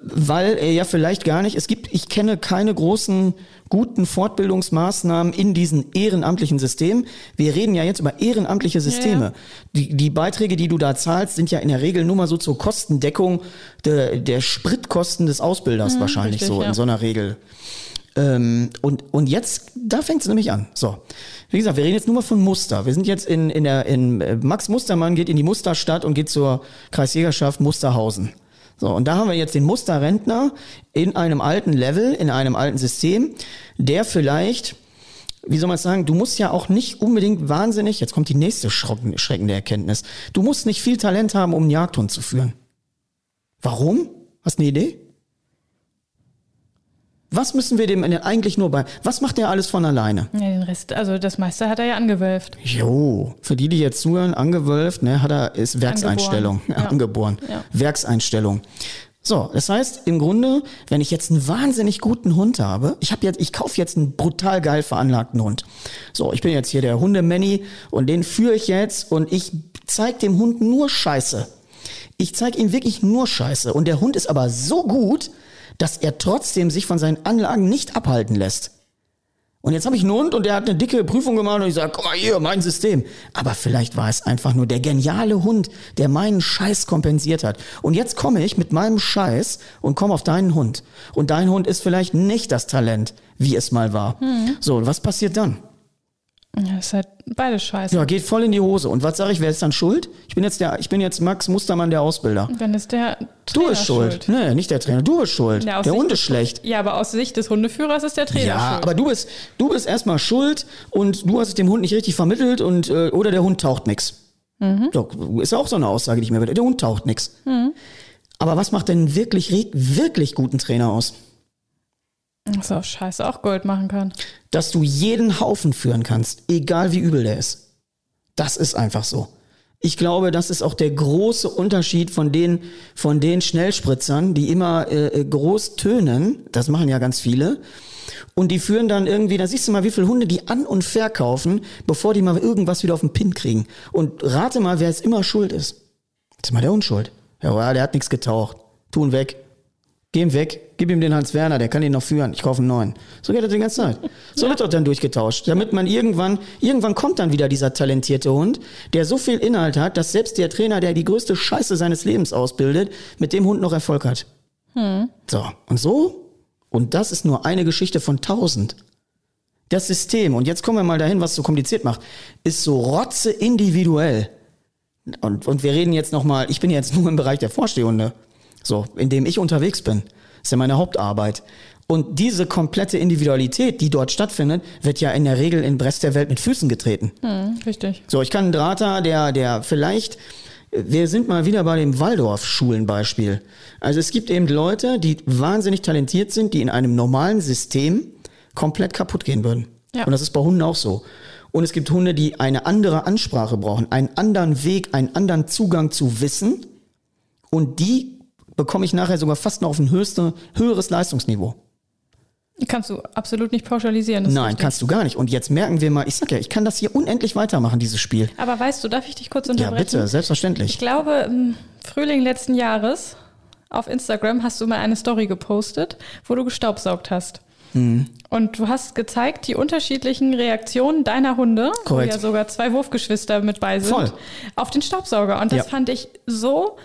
weil er ja vielleicht gar nicht, es gibt, ich kenne keine großen guten Fortbildungsmaßnahmen in diesen ehrenamtlichen Systemen. Wir reden ja jetzt über ehrenamtliche Systeme. Ja, ja. Die, die Beiträge, die du da zahlst, sind ja in der Regel nur mal so zur Kostendeckung der, der Spritkosten des Ausbilders wahrscheinlich richtig, so ja. in so einer Regel. Ähm, und, und jetzt, da fängt es nämlich an. So. Wie gesagt, wir reden jetzt nur mal von Muster. Wir sind jetzt in, in der, in, äh, Max Mustermann geht in die Musterstadt und geht zur Kreisjägerschaft Musterhausen. So, und da haben wir jetzt den Musterrentner in einem alten Level, in einem alten System, der vielleicht, wie soll man sagen, du musst ja auch nicht unbedingt wahnsinnig, jetzt kommt die nächste schreckende Erkenntnis, du musst nicht viel Talent haben, um einen Jagdhund zu führen. Warum? Hast du eine Idee? Was müssen wir dem eigentlich nur bei, was macht der alles von alleine? Ja, den Rest, also das meiste hat er ja angewölft. Jo, für die, die jetzt zuhören, angewölft, ne, hat er, ist Werkseinstellung, Angeboren, ja. angeboren, Ja. Werkseinstellung. So, das heißt im Grunde, wenn ich jetzt einen wahnsinnig guten Hund habe, ich habe jetzt, ich kaufe jetzt einen brutal geil veranlagten Hund. So, ich bin jetzt hier der Hundemanny und den führe ich jetzt und ich zeig dem Hund nur Scheiße. Ich zeig ihm wirklich nur Scheiße und der Hund ist aber so gut, dass er trotzdem sich von seinen Anlagen nicht abhalten lässt. Und jetzt habe ich einen Hund und der hat eine dicke Prüfung gemacht und ich sage, guck mal hier, mein System. Aber vielleicht war es einfach nur der geniale Hund, der meinen Scheiß kompensiert hat. Und jetzt komme ich mit meinem Scheiß und komme auf deinen Hund. Und dein Hund ist vielleicht nicht das Talent, wie es mal war. Hm. So, was passiert dann? Ja, ist halt beides scheiße. Ja, geht voll in die Hose. Und was sage ich, wer ist dann schuld? Ich bin jetzt der, ich bin jetzt Max Mustermann, der Ausbilder. Dann ist der Du Trainer bist schuld. Nee, nicht der Trainer, du bist schuld. Ja, der Sicht Hund ist schlecht. Ja, aber aus Sicht des Hundeführers ist der Trainer Ja, schuld. aber du bist, du bist erstmal schuld und du hast es dem Hund nicht richtig vermittelt und äh, oder der Hund taucht nix. Mhm. So, ist auch so eine Aussage, die ich mir würde. Der Hund taucht nix. Aber was macht denn wirklich, wirklich guten Trainer aus? Auch scheiße auch Gold machen kann. Dass du jeden Haufen führen kannst, egal wie übel der ist. Das ist einfach so. Ich glaube, das ist auch der große Unterschied von den, von den Schnellspritzern, die immer äh, groß tönen. Das machen ja ganz viele. Und die führen dann irgendwie, da siehst du mal, wie viele Hunde die an- und verkaufen, bevor die mal irgendwas wieder auf den Pin kriegen. Und rate mal, wer jetzt immer schuld ist. Ist mal der Hund schuld. Ja, der hat nichts getaucht. Tu ihn weg. Geh ihm weg, gib ihm den Hans Werner, der kann ihn noch führen. Ich kaufe einen neuen. So geht das die ganze Zeit. So wird doch dann durchgetauscht, damit man irgendwann, irgendwann kommt dann wieder dieser talentierte Hund, der so viel Inhalt hat, dass selbst der Trainer, der die größte Scheiße seines Lebens ausbildet, mit dem Hund noch Erfolg hat. So, und so, und das ist nur eine Geschichte von tausend. Das System, und jetzt kommen wir mal dahin, was so kompliziert macht, ist so rotze individuell. Und, und wir reden jetzt nochmal, ich bin jetzt nur im Bereich der Vorstehhunde, so, in dem ich unterwegs bin. ist ja meine Hauptarbeit. Und diese komplette Individualität, die dort stattfindet, wird ja in der Regel in Brest der Welt mit Füßen getreten. Hm, richtig. So, ich kann einen Drahter, der, der vielleicht, wir sind mal wieder bei dem Waldorf-Schulenbeispiel. Also es gibt eben Leute, die wahnsinnig talentiert sind, die in einem normalen System komplett kaputt gehen würden. Ja. Und das ist bei Hunden auch so. Und es gibt Hunde, die eine andere Ansprache brauchen, einen anderen Weg, einen anderen Zugang zu Wissen. Und die bekomme ich nachher sogar fast noch auf ein höchste, höheres Leistungsniveau. Kannst du absolut nicht pauschalisieren. Nein, richtig. kannst du gar nicht. Und jetzt merken wir mal, ich sag ja, ich kann das hier unendlich weitermachen, dieses Spiel. Aber weißt du, darf ich dich kurz Ja, unterbrechen? bitte, Ich selbstverständlich. glaube, im Frühling letzten Jahres auf Instagram hast du mal eine Story gepostet, wo du gestaubsaugt hast. Mhm. Und du hast gezeigt die unterschiedlichen Reaktionen deiner Hunde, Korrekt. wo ja sogar zwei Wurfgeschwister mit bei sind, Voll. auf den Staubsauger. Und das Ja. fand ich so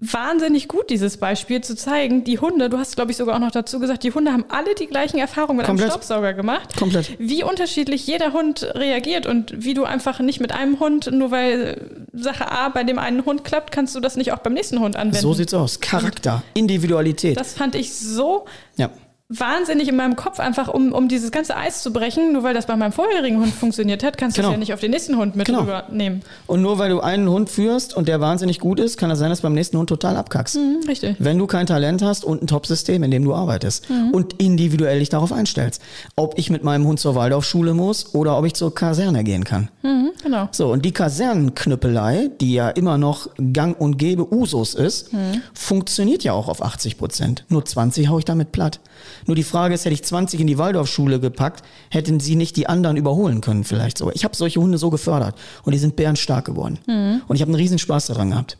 wahnsinnig gut, dieses Beispiel zu zeigen. Die Hunde, du hast, glaube ich, sogar auch noch dazu gesagt, die Hunde haben alle die gleichen Erfahrungen mit Komplett. einem Staubsauger gemacht. Komplett. Wie unterschiedlich jeder Hund reagiert und wie du einfach nicht mit einem Hund, nur weil Sache A bei dem einen Hund klappt, kannst du das nicht auch beim nächsten Hund anwenden. So sieht's aus. Charakter, Individualität. das fand ich so ja. Wahnsinnig in meinem Kopf, einfach um, um dieses ganze Eis zu brechen. Nur weil das bei meinem vorherigen Hund funktioniert hat, kannst du Genau. es ja nicht auf den nächsten Hund mit Genau. rübernehmen. Und nur weil du einen Hund führst und der wahnsinnig gut ist, kann es sein, dass du beim nächsten Hund total abkackst. Hm, richtig. Wenn du kein Talent hast und ein Top-System, in dem du arbeitest Mhm. und individuell dich darauf einstellst. Ob ich mit meinem Hund zur Waldorfschule muss oder ob ich zur Kaserne gehen kann. Mhm, genau. So, und die Kasernenknüppelei, die ja immer noch gang und gäbe Usus ist, Mhm. funktioniert ja auch auf 80 Prozent. Nur 20 hau ich damit platt. Nur die Frage ist, hätte ich 20 in die Waldorfschule gepackt, hätten sie nicht die anderen überholen können vielleicht so. Ich habe solche Hunde so gefördert und die sind bärenstark geworden. Mhm. Und ich habe einen riesen Spaß daran gehabt.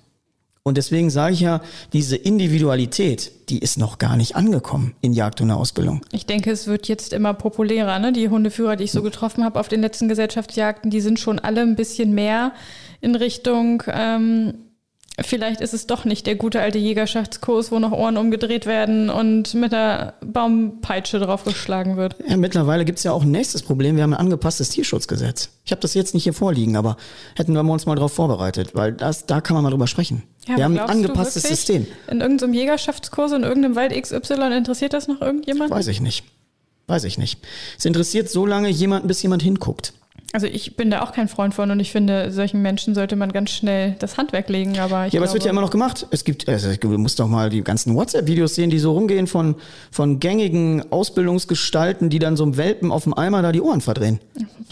Und deswegen sage ich ja, diese Individualität, die ist noch gar nicht angekommen in Jagdhundeausbildung. Ich denke, es wird jetzt immer populärer. Ne? Die Hundeführer, die ich so getroffen habe auf den letzten Gesellschaftsjagden, die sind schon alle ein bisschen mehr in Richtung, ähm, vielleicht ist es doch nicht der gute alte Jägerschaftskurs, wo noch Ohren umgedreht werden und mit der Baumpeitsche draufgeschlagen wird. Ja, mittlerweile gibt's ja auch ein nächstes Problem. Wir haben ein angepasstes Tierschutzgesetz. Ich habe das jetzt nicht hier vorliegen, aber hätten wir uns mal darauf vorbereitet, weil das, da kann man mal drüber sprechen. Ja, wir haben ein angepasstes System. In irgendeinem Jägerschaftskurs, in irgendeinem Wald XY, interessiert das noch irgendjemand? Weiß ich nicht. Weiß ich nicht. Es interessiert so lange jemanden, bis jemand hinguckt. Also ich bin da auch kein Freund von und ich finde, solchen Menschen sollte man ganz schnell das Handwerk legen. Aber ich Ja, aber es wird ja immer noch gemacht. Es gibt, also du musst doch mal die ganzen WhatsApp-Videos sehen, die so rumgehen von, von gängigen Ausbildungsgestalten, die dann so einem Welpen auf dem Eimer da die Ohren verdrehen.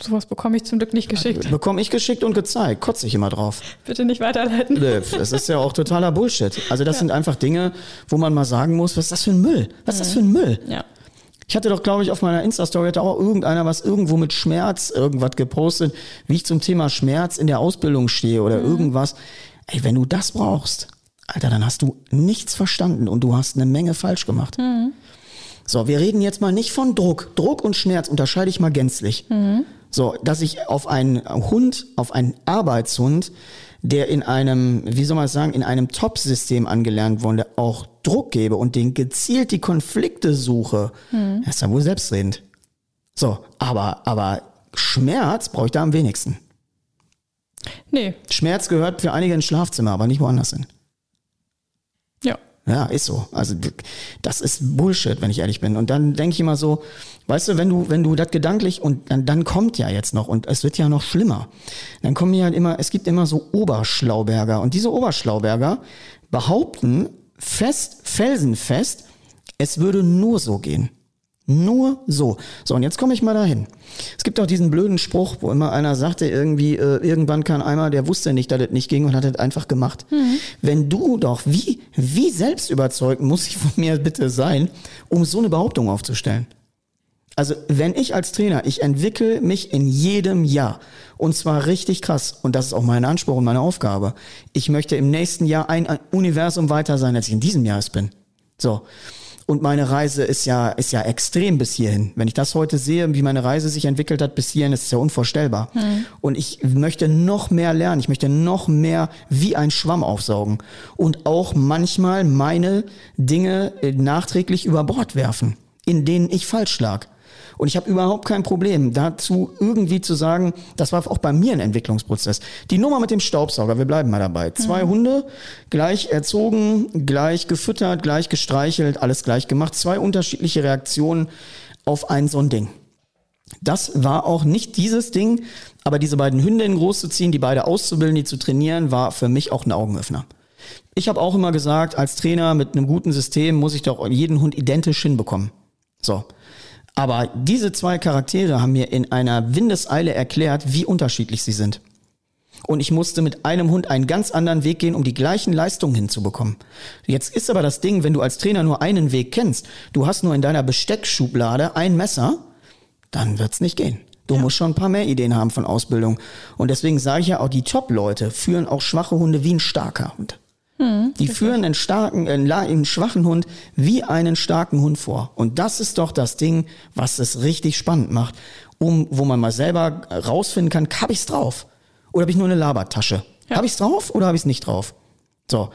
sowas bekomme ich zum Glück nicht geschickt. Bekomme ich geschickt und gezeigt. Kotze ich immer drauf. Bitte nicht weiterleiten. Nö, Das ist ja auch totaler Bullshit. Also das sind einfach Dinge, wo man mal sagen muss, was ist das für ein Müll? Was ist das für ein Müll? Ja. Ich hatte doch, glaube ich, auf meiner Insta-Story hatte auch irgendeiner was irgendwo mit Schmerz irgendwas gepostet, wie ich zum Thema Schmerz in der Ausbildung stehe oder irgendwas. Ey, wenn du das brauchst, Alter, dann hast du nichts verstanden und du hast eine Menge falsch gemacht. So, wir reden jetzt mal nicht von Druck. Druck und Schmerz unterscheide ich mal gänzlich. So, dass ich auf einen Hund, auf einen Arbeitshund, der in einem, wie soll man es sagen, in einem Top-System angelernt wurde, auch Druck gebe und den gezielt die Konflikte suche, das ist ja wohl selbstredend. So, aber, aber Schmerz brauche ich da am wenigsten. Nee, Schmerz gehört für einige ins Schlafzimmer, aber nicht woanders hin. ja. Ja, ist so. Also das ist Bullshit, wenn ich ehrlich bin. Und dann denke ich immer so, weißt du, wenn du, wenn du das gedanklich und dann, dann kommt ja jetzt noch und es wird ja noch schlimmer. Dann kommen ja immer, es gibt immer so Oberschlauberger und diese Oberschlauberger behaupten fest, felsenfest, es würde nur so gehen. Nur so. So, und jetzt komme ich mal dahin. Es gibt auch diesen blöden Spruch, wo immer einer sagte, irgendwie, äh, irgendwann kann einmal, der wusste nicht, dass es nicht ging und hat es einfach gemacht. Wenn du doch, wie, wie selbst überzeugt muss ich von mir bitte sein, um so eine Behauptung aufzustellen? Also, wenn ich als Trainer, ich entwickle mich in jedem Jahr. Und zwar richtig krass. Und das ist auch mein Anspruch und meine Aufgabe. Ich möchte im nächsten Jahr ein ein Universum weiter sein, als ich in diesem Jahr es bin. So. Und meine Reise ist ja, ist ja extrem bis hierhin. Wenn ich das heute sehe, wie meine Reise sich entwickelt hat bis hierhin, ist es ja unvorstellbar. Und ich möchte noch mehr lernen. Ich möchte noch mehr wie ein Schwamm aufsaugen. Und auch manchmal meine Dinge äh, nachträglich über Bord werfen, in denen ich falsch lag. Und ich habe überhaupt kein Problem dazu, irgendwie zu sagen, das war auch bei mir ein Entwicklungsprozess. Die Nummer mit dem Staubsauger, wir bleiben mal dabei. Zwei Hunde, gleich erzogen, gleich gefüttert, gleich gestreichelt, alles gleich gemacht. Zwei unterschiedliche Reaktionen auf ein so ein Ding. Das war auch nicht dieses Ding, aber diese beiden Hündinnen großzuziehen, die beide auszubilden, die zu trainieren, war für mich auch ein Augenöffner. Ich habe auch immer gesagt, als Trainer mit einem guten System muss ich doch jeden Hund identisch hinbekommen. So. Aber diese zwei Charaktere haben mir in einer Windeseile erklärt, wie unterschiedlich sie sind. Und ich musste mit einem Hund einen ganz anderen Weg gehen, um die gleichen Leistungen hinzubekommen. Jetzt ist aber das Ding, wenn du als Trainer nur einen Weg kennst, du hast nur in deiner Besteckschublade ein Messer, dann wird's nicht gehen. Du musst schon ein paar mehr Ideen haben von Ausbildung. Und deswegen sage ich ja auch, die Top-Leute führen auch schwache Hunde wie ein starker Hund. Die führen einen starken, einen, einen schwachen Hund wie einen starken Hund vor. Und das ist doch das Ding, was es richtig spannend macht, um, wo man mal selber rausfinden kann, hab ich's drauf? Oder habe ich nur eine Labertasche? Ja. Hab ich's drauf oder hab ich's nicht drauf? So.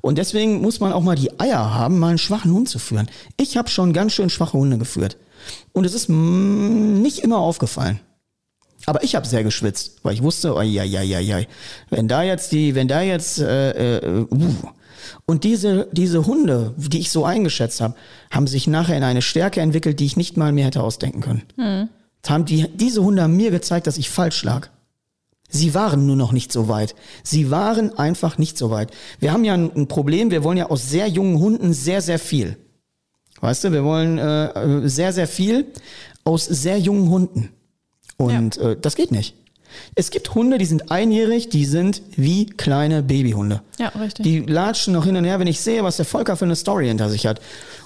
Und deswegen muss man auch mal die Eier haben, mal einen schwachen Hund zu führen. Ich habe schon ganz schön schwache Hunde geführt. Und es ist mm, nicht immer aufgefallen. Aber ich habe sehr geschwitzt, weil ich wusste, oh, ja, ja, ja, ja, wenn da jetzt die, wenn da jetzt, äh, äh, uh. und diese diese Hunde, die ich so eingeschätzt habe, haben sich nachher in eine Stärke entwickelt, die ich nicht mal mir hätte ausdenken können. Haben die diese Hunde haben mir gezeigt, dass ich falsch lag. Sie waren nur noch nicht so weit. Sie waren einfach nicht so weit. Wir haben ja ein, ein Problem. Wir wollen ja aus sehr jungen Hunden sehr, sehr viel. Weißt du, wir wollen äh, äh, sehr, sehr viel aus sehr jungen Hunden. Und äh, das geht nicht. Es gibt Hunde, die sind einjährig, die sind wie kleine Babyhunde. Ja, richtig. Die latschen noch hin und her, wenn ich sehe, was der Volker für eine Story hinter sich hat.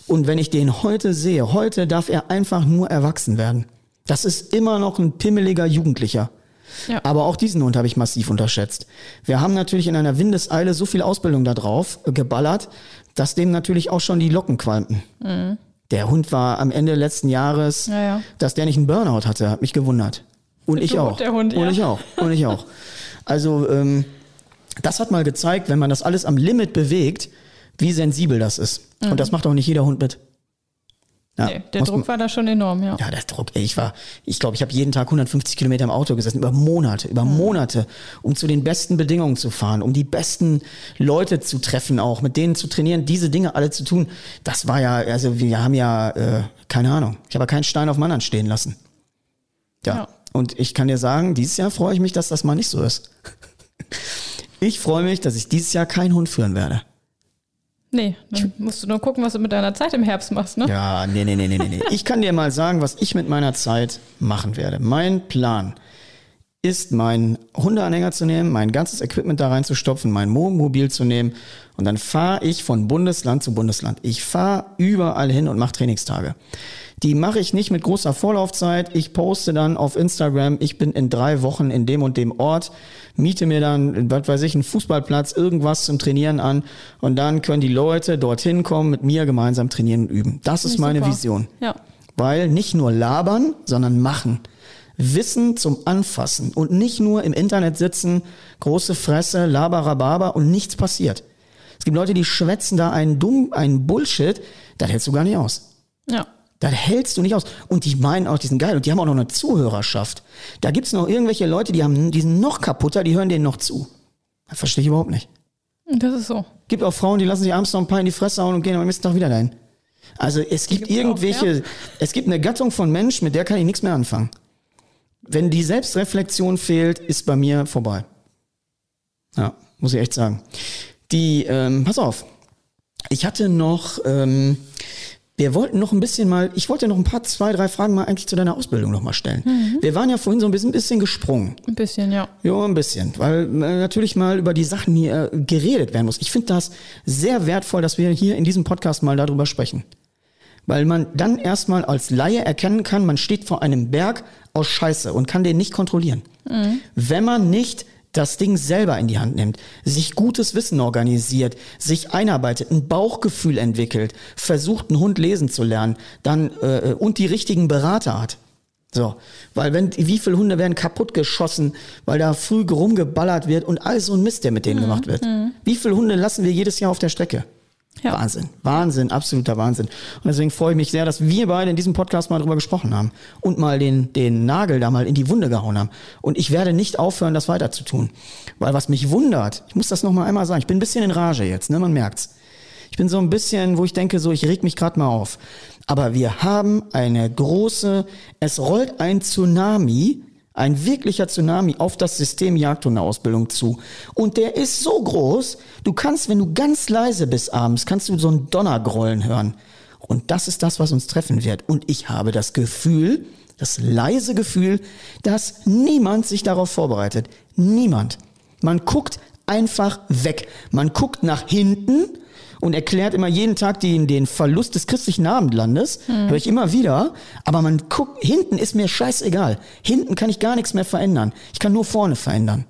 Und wenn ich den heute sehe, heute darf er einfach nur erwachsen werden. Das ist immer noch ein pimmeliger Jugendlicher. Ja. Aber auch diesen Hund habe ich massiv unterschätzt. Wir haben natürlich in einer Windeseile so viel Ausbildung da drauf äh, geballert, dass dem natürlich auch schon die Locken qualmten. Der Hund war am Ende letzten Jahres, Mhm. Ja, ja. dass der nicht einen Burnout hatte, hat mich gewundert. Und ich Du auch. und der Hund, und ja. ich auch. Und ich auch. Also ähm, das hat mal gezeigt, wenn man das alles am Limit bewegt, wie sensibel das ist. Und das macht auch nicht jeder Hund mit. Ja, nee, der Druck man- war da schon enorm, ja. ja, der Druck, ey, ich war, ich glaube, ich habe jeden Tag 150 Kilometer im Auto gesessen, über Monate, über Mhm. Monate, um zu den besten Bedingungen zu fahren, um die besten Leute zu treffen auch, mit denen zu trainieren, diese Dinge alle zu tun. Das war ja, also wir haben ja, äh, keine Ahnung, ich habe ja keinen Stein auf dem anderen stehen lassen. Ja, Ja. Und ich kann dir sagen, dieses Jahr freue ich mich, dass das mal nicht so ist. Ich freue mich, dass ich dieses Jahr keinen Hund führen werde. Nee, dann musst du nur gucken, was du mit deiner Zeit im Herbst machst, ne? Ja, nee, nee, nee, nee, nee, nee. Ich kann dir mal sagen, was ich mit meiner Zeit machen werde. Mein Plan ist, meinen Hundeanhänger zu nehmen, mein ganzes Equipment da reinzustopfen, mein Wohnmobil zu nehmen und dann fahre ich von Bundesland zu Bundesland. Ich fahre überall hin und mache Trainingstage. Die mache ich nicht mit großer Vorlaufzeit. Ich poste dann auf Instagram, ich bin in drei Wochen in dem und dem Ort, miete mir dann, was weiß ich, einen Fußballplatz, irgendwas zum Trainieren an und dann können die Leute dorthin kommen, mit mir gemeinsam trainieren und üben. Das ist meine Super. Vision. Ja. Weil nicht nur labern, sondern machen. Wissen zum Anfassen und nicht nur im Internet sitzen, große Fresse, Laberababa und nichts passiert. Es gibt Leute, die schwätzen da einen dumm, einen Bullshit, das hältst du gar nicht aus. Ja. Das hältst du nicht aus. Und die meinen auch, die sind geil und die haben auch noch eine Zuhörerschaft. Da gibt's noch irgendwelche Leute, die haben, die sind noch kaputter, die hören denen noch zu. Das verstehe ich überhaupt nicht. Das ist so. Gibt auch Frauen, die lassen sich abends noch ein paar in die Fresse hauen und gehen am nächsten Tag wieder dahin. Also es gibt gibt's auch, irgendwelche, ja. es gibt eine Gattung von Mensch, mit der kann ich nichts mehr anfangen. Wenn die Selbstreflexion fehlt, ist bei mir vorbei. Ja, muss ich echt sagen. Die, ähm, pass auf, ich hatte noch, ähm, wir wollten noch ein bisschen mal, ich wollte noch ein paar, zwei, drei Fragen mal eigentlich zu deiner Ausbildung noch mal stellen. Mhm. Wir waren ja vorhin so ein bisschen, bisschen gesprungen. Ein bisschen, ja. Ja, ein bisschen, weil äh, natürlich mal über die Sachen hier äh, geredet werden muss. Ich finde das sehr wertvoll, dass wir hier in diesem Podcast mal darüber sprechen. Weil man dann erstmal als Laie erkennen kann, man steht vor einem Berg aus Scheiße und kann den nicht kontrollieren. Wenn man nicht das Ding selber in die Hand nimmt, sich gutes Wissen organisiert, sich einarbeitet, ein Bauchgefühl entwickelt, versucht, einen Hund lesen zu lernen, dann äh, und die richtigen Berater hat. So, weil wenn wie viele Hunde werden kaputt geschossen, weil da früh rumgeballert wird und all so ein Mist, der mit denen gemacht wird. Wie viele Hunde lassen wir jedes Jahr auf der Strecke? Ja. Wahnsinn, Wahnsinn, absoluter Wahnsinn. Und deswegen freue ich mich sehr, dass wir beide in diesem Podcast mal drüber gesprochen haben und mal den, den Nagel da mal in die Wunde gehauen haben. Und ich werde nicht aufhören, das weiter zu tun. Weil was mich wundert, ich muss das noch mal einmal sagen, ich bin ein bisschen in Rage jetzt, ne, man merkt's. Ich bin so ein bisschen, wo ich denke, so, ich reg mich gerade mal auf. Aber wir haben eine große, es rollt ein Tsunami, ein wirklicher Tsunami auf das System Jagdhundeausbildung zu. Und der ist so groß, du kannst, wenn du ganz leise bist abends, kannst du so ein Donnergrollen hören. Und das ist das, was uns treffen wird. Und ich habe das Gefühl, das leise Gefühl, dass niemand sich darauf vorbereitet. Niemand. Man guckt einfach weg. Man guckt nach hinten und erklärt immer jeden Tag den, den Verlust des christlichen Abendlandes. Höre ich immer wieder. Aber man guckt, hinten ist mir scheißegal. Hinten kann ich gar nichts mehr verändern. Ich kann nur vorne verändern.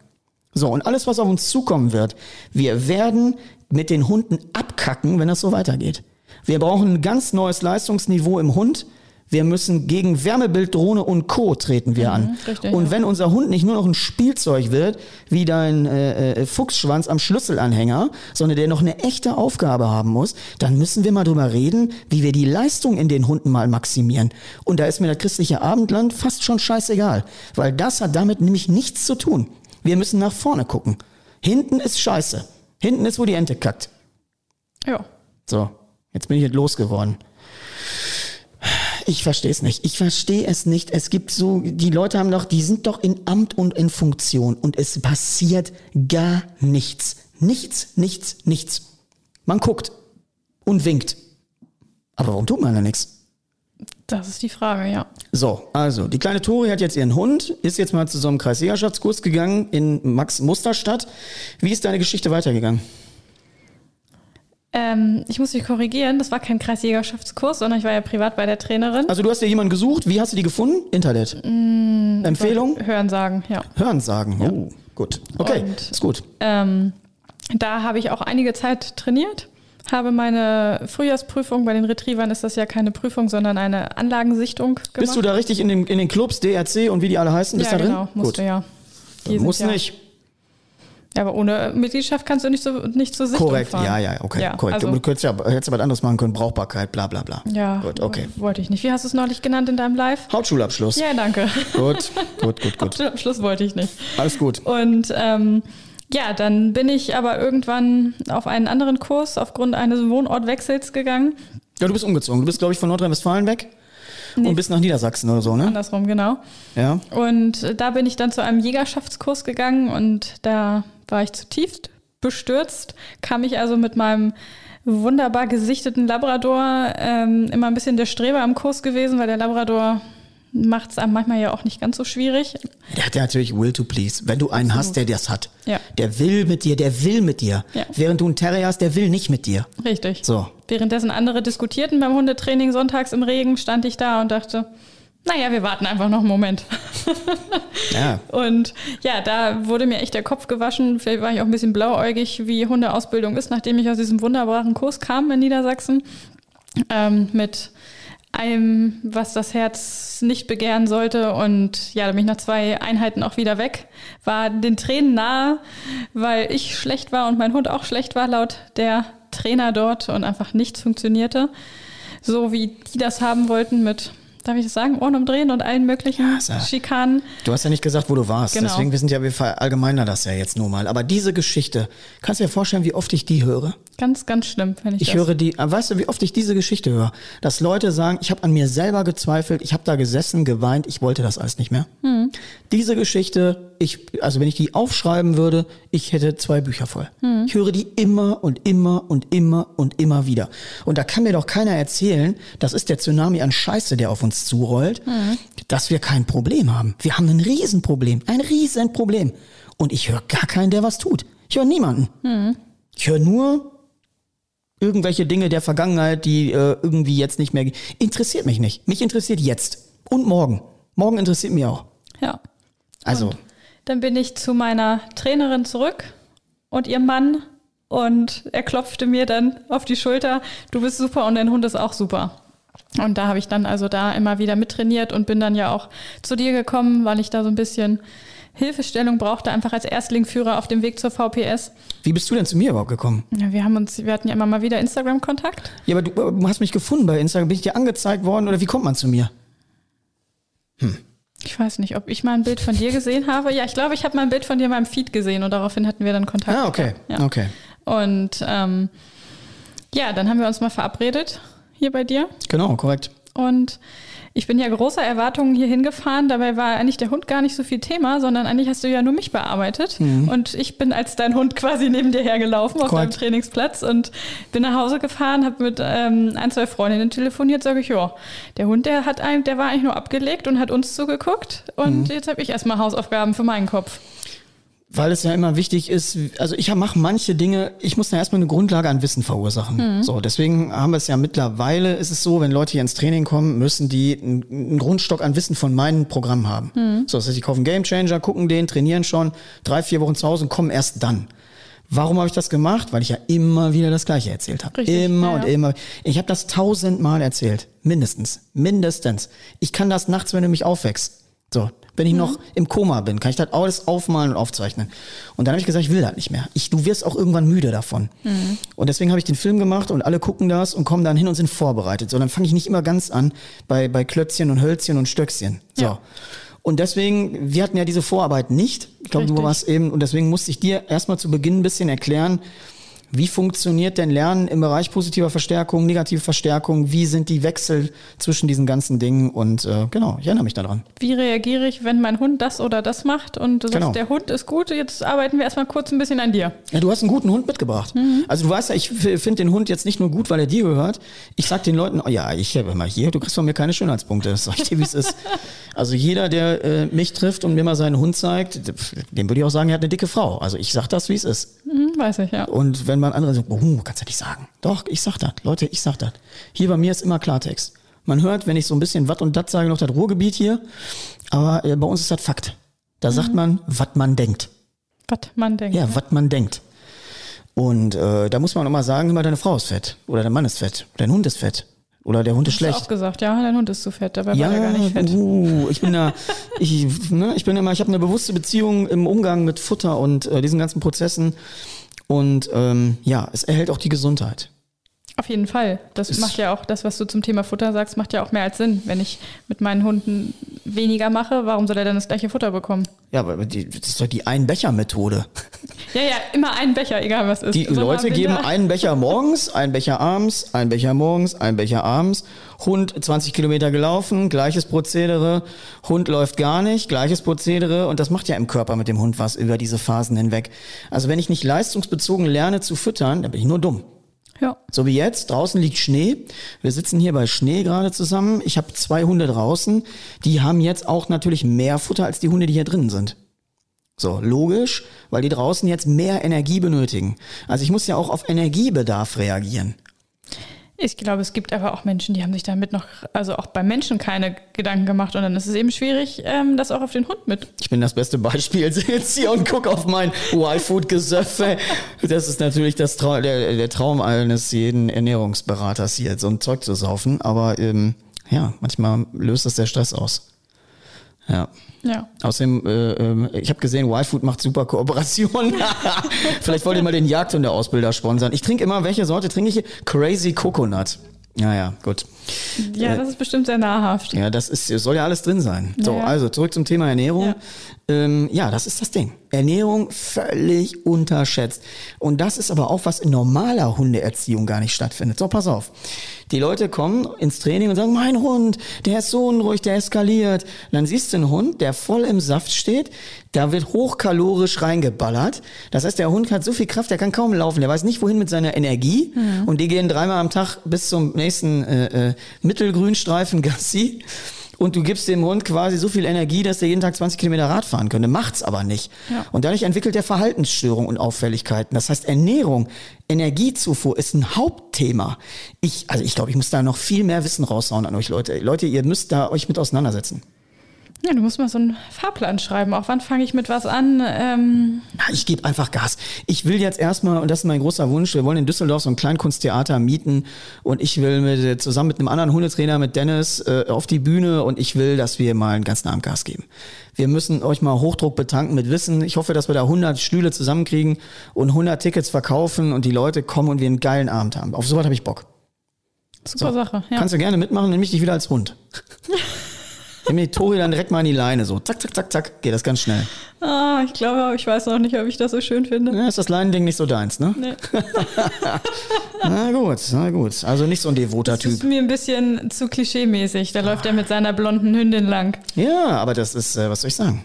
So, und alles, was auf uns zukommen wird, wir werden mit den Hunden abkacken, wenn das so weitergeht. Wir brauchen ein ganz neues Leistungsniveau im Hund. Wir müssen gegen Wärmebilddrohne und Co. treten wir an. richtig, und wenn unser Hund nicht nur noch ein Spielzeug wird, wie dein äh, äh, Fuchsschwanz am Schlüsselanhänger, sondern der noch eine echte Aufgabe haben muss, dann müssen wir mal drüber reden, wie wir die Leistung in den Hunden mal maximieren. Und da ist mir das christliche Abendland fast schon scheißegal, weil das hat damit nämlich nichts zu tun. Wir müssen nach vorne gucken. Hinten ist scheiße. Hinten ist, wo die Ente kackt. Ja. So, jetzt bin ich jetzt losgeworden. Ich verstehe es nicht. Ich verstehe es nicht. Es gibt so, die Leute haben doch, die sind doch in Amt und in Funktion und es passiert gar nichts. Nichts, nichts, nichts. Man guckt und winkt. Aber warum tut man da nichts? Das ist die Frage, ja. So, also, die kleine Tori hat jetzt ihren Hund, ist jetzt mal zu so einem Kreisjägerschaftskurs gegangen in Max Musterstadt. Wie ist deine Geschichte weitergegangen? Ähm, ich muss mich korrigieren, das war kein Kreisjägerschaftskurs, sondern ich war ja privat bei der Trainerin. Also, du hast dir jemanden gesucht. Wie hast du die gefunden? Internet. Empfehlung? Hören sagen, ja. Hören sagen. Oh, gut. Okay, Und- ist gut. Ähm, da habe ich auch einige Zeit trainiert, habe meine Frühjahrsprüfung, bei den Retrievern ist das ja keine Prüfung, sondern eine Anlagensichtung gemacht. Bist du da richtig in, dem, in den Clubs, DRC und wie die alle heißen? Bist ja, da genau, drin? musst gut. du ja. Die sind Muss ja, nicht. Ja, aber ohne Mitgliedschaft kannst du nicht, so, nicht zur Sichtung Korrekt, fahren. ja, ja, okay, Ja, korrekt. Also, du könntest ja, hättest ja was anderes machen können, Brauchbarkeit, bla bla bla. ja, Gut, okay. wollte ich nicht. Wie hast du es neulich genannt in deinem Live? Hauptschulabschluss. Ja, danke. Gut, gut, gut, gut. Am Schluss wollte ich nicht. Alles gut. Und ähm, ja, dann bin ich aber irgendwann auf einen anderen Kurs aufgrund eines Wohnortwechsels gegangen. Ja, du bist umgezogen. Du bist, glaube ich, von Nordrhein-Westfalen weg. Nee. und bist nach Niedersachsen oder so, ne? Andersrum, genau. Ja. Und da bin ich dann zu einem Jägerschaftskurs gegangen und da war ich zutiefst bestürzt. Kam ich also mit meinem wunderbar gesichteten Labrador ähm, immer ein bisschen der Streber am Kurs gewesen, weil der Labrador macht es einem manchmal ja auch nicht ganz so schwierig. Der hat ja natürlich Will to Please. Wenn du einen hast, der das hat, Ja. der will mit dir, der will mit dir. Ja. Während du einen Terrier hast, der will nicht mit dir. Richtig. So. Währenddessen andere diskutierten beim Hundetraining sonntags im Regen, stand ich da und dachte, naja, wir warten einfach noch einen Moment. Ja. Und ja, da wurde mir echt der Kopf gewaschen. Vielleicht war ich auch ein bisschen blauäugig, wie Hundeausbildung ist, nachdem ich aus diesem wunderbaren Kurs kam in Niedersachsen. Ähm, mit allem, was das Herz nicht begehren sollte. Und ja, da bin ich nach zwei Einheiten auch wieder weg. War den Tränen nahe, weil ich schlecht war und mein Hund auch schlecht war, laut der Trainer dort und einfach nichts funktionierte. So wie die das haben wollten mit, darf ich das sagen, Ohren umdrehen und allen möglichen Ja, ja- Schikanen. Du hast ja nicht gesagt, wo du warst. Genau. Deswegen, wir sind ja, wir verallgemeinern das ja jetzt nur mal. Aber diese Geschichte, kannst du dir vorstellen, wie oft ich die höre? Ganz, ganz schlimm, wenn ich, Ich das. höre die, äh, weißt du, wie oft ich diese Geschichte höre? Dass Leute sagen, ich habe an mir selber gezweifelt, ich habe da gesessen, geweint, ich wollte das alles nicht mehr. Hm. Diese Geschichte, ich, also wenn ich die aufschreiben würde, ich hätte zwei Bücher voll. Hm. Ich höre die immer und immer und immer und immer wieder. Und da kann mir doch keiner erzählen, das ist der Tsunami an Scheiße, der auf uns zurollt, Hm. dass wir kein Problem haben. Wir haben ein Riesenproblem, ein Riesenproblem. Und ich höre gar keinen, der was tut. Ich höre niemanden. Hm. Ich höre nur irgendwelche Dinge der Vergangenheit, die äh, irgendwie jetzt nicht mehr interessiert mich nicht. Mich interessiert jetzt und morgen. Morgen interessiert mich auch. Ja. Also Dann bin ich zu meiner Trainerin zurück und ihr Mann und er klopfte mir dann auf die Schulter, du bist super und dein Hund ist auch super. Und da habe ich dann also da immer wieder mittrainiert und bin dann ja auch zu dir gekommen, weil ich da so ein bisschen Hilfestellung brauchte, einfach als Erstlingführer auf dem Weg zur VPS. wie bist du denn zu mir überhaupt gekommen? Ja, wir haben uns, wir hatten ja immer mal wieder Instagram-Kontakt. Ja, aber du, äh, du hast mich gefunden bei Instagram. Bin ich dir angezeigt worden oder wie kommt man zu mir? Ich weiß nicht, ob ich mal ein Bild von dir gesehen habe. Ja, ich glaube, ich habe mal ein Bild von dir in meinem Feed gesehen und daraufhin hatten wir dann Kontakt. Ah, okay. Ja. Okay. Und ähm, ja, dann haben wir uns mal verabredet hier bei dir. Genau, korrekt. Und ich bin ja großer Erwartungen hier hingefahren. Dabei war eigentlich der Hund gar nicht so viel Thema, sondern eigentlich hast du ja nur mich bearbeitet. Und ich bin als dein Hund quasi neben dir hergelaufen auf Mhm. Deinem Trainingsplatz und bin nach Hause gefahren, habe mit ähm, ein, zwei Freundinnen telefoniert, sage ich, ja, der Hund, der hat ein, der war eigentlich nur abgelegt und hat uns zugeguckt. Und Mhm. jetzt habe ich erstmal Hausaufgaben für meinen Kopf. Weil es ja immer wichtig ist, also ich mache manche Dinge, ich muss da erstmal eine Grundlage an Wissen verursachen. So, deswegen haben wir es ja mittlerweile, ist es so, wenn Leute hier ins Training kommen, müssen die einen, einen Grundstock an Wissen von meinem Programm haben. So, das heißt, die kaufen Game Changer, gucken den, trainieren schon, drei, vier Wochen zu Hause und kommen erst dann. Warum habe ich das gemacht? Weil ich ja immer wieder das Gleiche erzählt habe. Richtig, Immer ja, und ja. immer. Ich habe das tausendmal erzählt. Mindestens. Mindestens. Ich kann das nachts, wenn du mich aufwächst. So, wenn ich noch im Koma bin, kann ich das alles aufmalen und aufzeichnen. Und dann habe ich gesagt, ich will das nicht mehr. Ich, du wirst auch irgendwann müde davon. Und deswegen habe ich den Film gemacht und alle gucken das und kommen dann hin und sind vorbereitet. So, dann fange ich nicht immer ganz an bei, bei Klötzchen und Hölzchen und Stöckchen. So. Ja. Und deswegen, wir hatten ja diese Vorarbeit nicht. Ich glaube, du warst eben, und deswegen musste ich dir erstmal zu Beginn ein bisschen erklären, wie funktioniert denn Lernen im Bereich positiver Verstärkung, negative Verstärkung? Wie sind die Wechsel zwischen diesen ganzen Dingen? Und äh, genau, ich erinnere mich daran. Wie reagiere ich, wenn mein Hund das oder das macht und du sagst, Genau. der Hund ist gut, jetzt arbeiten wir erstmal kurz ein bisschen an dir. Ja, du hast einen guten Hund mitgebracht. Also du weißt ja, ich finde den Hund jetzt nicht nur gut, weil er dir gehört. Ich sag den Leuten, oh ja, ich habe mal hier, du kriegst von mir keine Schönheitspunkte. Das sag ich dir, wie es ist. Also jeder, der äh, mich trifft und mir mal seinen Hund zeigt, dem würde ich auch sagen, er hat eine dicke Frau. Also ich sag das, wie es ist. Hm, weiß ich, ja. Und wenn man andere sagt, oh, kannst du nicht sagen. Doch, ich sag das. Leute, ich sag das. Hier bei mir ist immer Klartext. Man hört, wenn ich so ein bisschen Watt und Dat sage, noch das Ruhrgebiet hier. Aber äh, bei uns ist das Fakt. Da sagt man, was man denkt. Was man denkt. Ja, was man denkt. Und äh, da muss man auch mal sagen, immer deine Frau ist fett. Oder dein Mann ist fett. Dein Hund ist fett. Oder der Hund ist Hast du schlecht. auch gesagt, ja, dein Hund ist zu fett, dabei Ja, war er gar nicht fett. Uh, ich bin da, ich, ne, ich bin immer, ich habe eine bewusste Beziehung im Umgang mit Futter und äh, diesen ganzen Prozessen. Und ähm, ja, es erhält auch die Gesundheit. Auf jeden Fall. Das Ist- macht ja auch, das, was du zum Thema Futter sagst, macht ja auch mehr als Sinn. Wenn ich mit meinen Hunden weniger mache, warum soll er dann das gleiche Futter bekommen? Ja, aber die, das ist doch die Ein-Becher-Methode. Ja, ja, immer einen Becher, egal was ist. Die Sommer, Leute Winter. geben einen Becher morgens, einen Becher abends, einen Becher morgens, einen Becher abends. Hund 20 Kilometer gelaufen, gleiches Prozedere. Hund läuft gar nicht, gleiches Prozedere. Und das macht ja im Körper mit dem Hund was über diese Phasen hinweg. Also wenn ich nicht leistungsbezogen lerne zu füttern, dann bin ich nur dumm. Ja. So wie jetzt, draußen liegt Schnee. Wir sitzen hier bei Schnee gerade zusammen. Ich habe zwei Hunde draußen. Die haben jetzt auch natürlich mehr Futter als die Hunde, die hier drin sind. So, logisch, weil die draußen jetzt mehr Energie benötigen. Also ich muss ja auch auf Energiebedarf reagieren. Ich glaube, es gibt aber auch Menschen, die haben sich damit noch, also auch beim Menschen keine Gedanken gemacht und dann ist es eben schwierig, ähm, das auch auf den Hund mit. Ich bin das beste Beispiel jetzt hier und guck auf mein Y-Food-Gesöffe. Das ist natürlich das Trau der, der Traum eines jeden Ernährungsberaters hier, so ein Zeug zu saufen. Aber ähm, ja, manchmal löst das der Stress aus. Ja. Ja. Außerdem, äh, ähm, ich habe gesehen, Y-Food macht super Kooperationen. Vielleicht wollt ihr mal den Jagdhunde-Ausbilder sponsern. Ich trinke immer, welche Sorte trinke ich hier? Crazy Coconut. Ja, ja, gut. Ja, das ist bestimmt sehr nahrhaft. Ja, das ist, soll ja alles drin sein. So, Ja. also zurück zum Thema Ernährung. Ja. Ähm, ja, das ist das Ding. Ernährung völlig unterschätzt. Und das ist aber auch, was in normaler Hundeerziehung gar nicht stattfindet. So, pass auf. Die Leute kommen ins Training und sagen, mein Hund, der ist so unruhig, der eskaliert. Und dann siehst du einen Hund, der voll im Saft steht, da wird hochkalorisch reingeballert. Das heißt, der Hund hat so viel Kraft, der kann kaum laufen, der weiß nicht, wohin mit seiner Energie. Und die gehen dreimal am Tag bis zum nächsten äh, äh, Mittelgrünstreifen Gassi. Und du gibst dem Hund quasi so viel Energie, dass der jeden Tag 20 Kilometer Rad fahren könnte. Macht's aber nicht. Ja. Und dadurch entwickelt er Verhaltensstörungen und Auffälligkeiten. Das heißt, Ernährung, Energiezufuhr ist ein Hauptthema. Ich, also ich glaube, ich muss da noch viel mehr Wissen raushauen an euch Leute. Leute, ihr müsst da euch mit auseinandersetzen. Ja, du musst mal so einen Fahrplan schreiben. Auch wann fange ich mit was an? Ähm, Na, Ich gebe einfach Gas. Ich will jetzt erstmal, und das ist mein großer Wunsch, wir wollen in Düsseldorf so ein Kleinkunsttheater mieten und ich will mit, zusammen mit einem anderen Hundetrainer, mit Dennis, äh, auf die Bühne und ich will, dass wir mal einen ganzen Abend Gas geben. Wir müssen euch mal Hochdruck betanken mit Wissen. Ich hoffe, dass wir da 100 Stühle zusammenkriegen und 100 Tickets verkaufen und die Leute kommen und wir einen geilen Abend haben. Auf sowas habe ich Bock. super Sache. Ja. Kannst du gerne mitmachen, nimm mich dich wieder als Hund. Nimm die Tori dann direkt mal in die Leine, so zack, zack, zack, zack, geht das ganz schnell. Ah, ich glaube, ich weiß noch nicht, ob ich das so schön finde. Ja, ist das Leinending nicht so deins, ne? Nee. Na gut, na gut. Also nicht so ein devoter Das ist Typ. mir ein bisschen zu klischeemäßig. Da läuft er mit seiner blonden Hündin lang. Ja, aber das ist, äh, was soll ich sagen?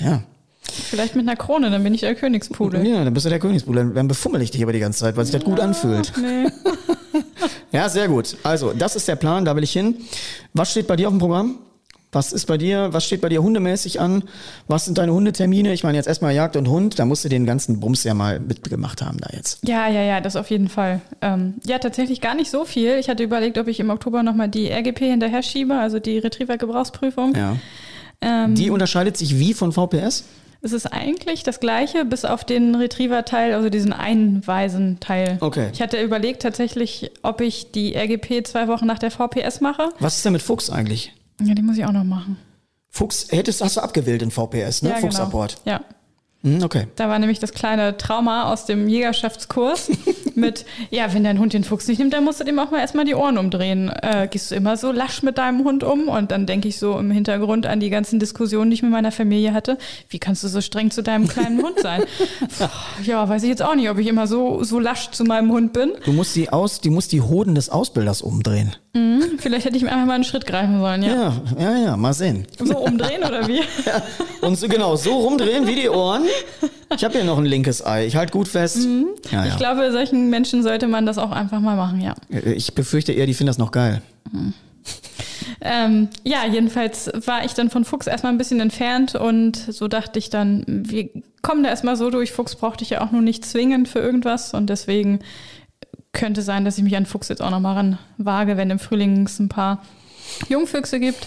Ja. Vielleicht mit einer Krone, dann bin ich der Königspudel. Ja, dann bist du der Königsbruder. Dann befummel ich dich aber die ganze Zeit, weil sich das gut anfühlt. Nee. Ja, sehr gut. Also, das ist der Plan, da will ich hin. Was steht bei dir auf dem Programm? Was ist bei dir, was steht bei dir hundemäßig an? Was sind deine Hundetermine? Ich meine jetzt erstmal Jagd und Hund, da musst du den ganzen Bums ja mal mitgemacht haben da jetzt. Ja, ja, ja, das auf jeden Fall. Ähm, ja, tatsächlich gar nicht so viel. Ich hatte überlegt, ob ich im Oktober nochmal die RGP hinterher schiebe, also die Retriever-Gebrauchsprüfung. Ja. Ähm, Die unterscheidet sich wie von VPS? es ist eigentlich das gleiche, bis auf den Retriever-Teil, also diesen Einweisen-Teil. Okay. Ich hatte überlegt tatsächlich, ob ich die RGP zwei Wochen nach der VPS mache. Was ist denn mit Fuchs eigentlich? Ja, die muss ich auch noch machen. Fuchs hättest, hast du abgewählt in VPS, ne? ja, Fuchsapport. Genau. Ja. Hm, okay. Da war nämlich das kleine Trauma aus dem Jägerschaftskurs mit, ja, wenn dein Hund den Fuchs nicht nimmt, dann musst du dem auch mal erstmal die Ohren umdrehen. Äh, gehst du immer so lasch mit deinem Hund um? Und dann denke ich so im Hintergrund an die ganzen Diskussionen, die ich mit meiner Familie hatte. Wie kannst du so streng zu deinem kleinen Hund sein? Ja, weiß ich jetzt auch nicht, ob ich immer so, so lasch zu meinem Hund bin. Du musst die aus, die musst die Hoden des Ausbilders umdrehen. Vielleicht hätte ich mir einfach mal einen Schritt greifen sollen, ja. Ja, ja, ja, mal sehen. So umdrehen oder wie? Und so genau, so rumdrehen wie die Ohren. Ich habe hier noch ein linkes Ei. Ich halte gut fest. Ja, ja. Ich glaube, solchen Menschen sollte man das auch einfach mal machen, ja. ich befürchte eher, die finden das noch geil. Ähm, ja, jedenfalls war ich dann von Fuchs erstmal ein bisschen entfernt und so dachte ich dann, wir kommen da erstmal so durch. Fuchs brauchte ich ja auch nur nicht zwingend für irgendwas und deswegen könnte sein, dass ich mich an Fuchs jetzt auch nochmal ran wage, wenn im Frühling es ein paar Jungfüchse gibt.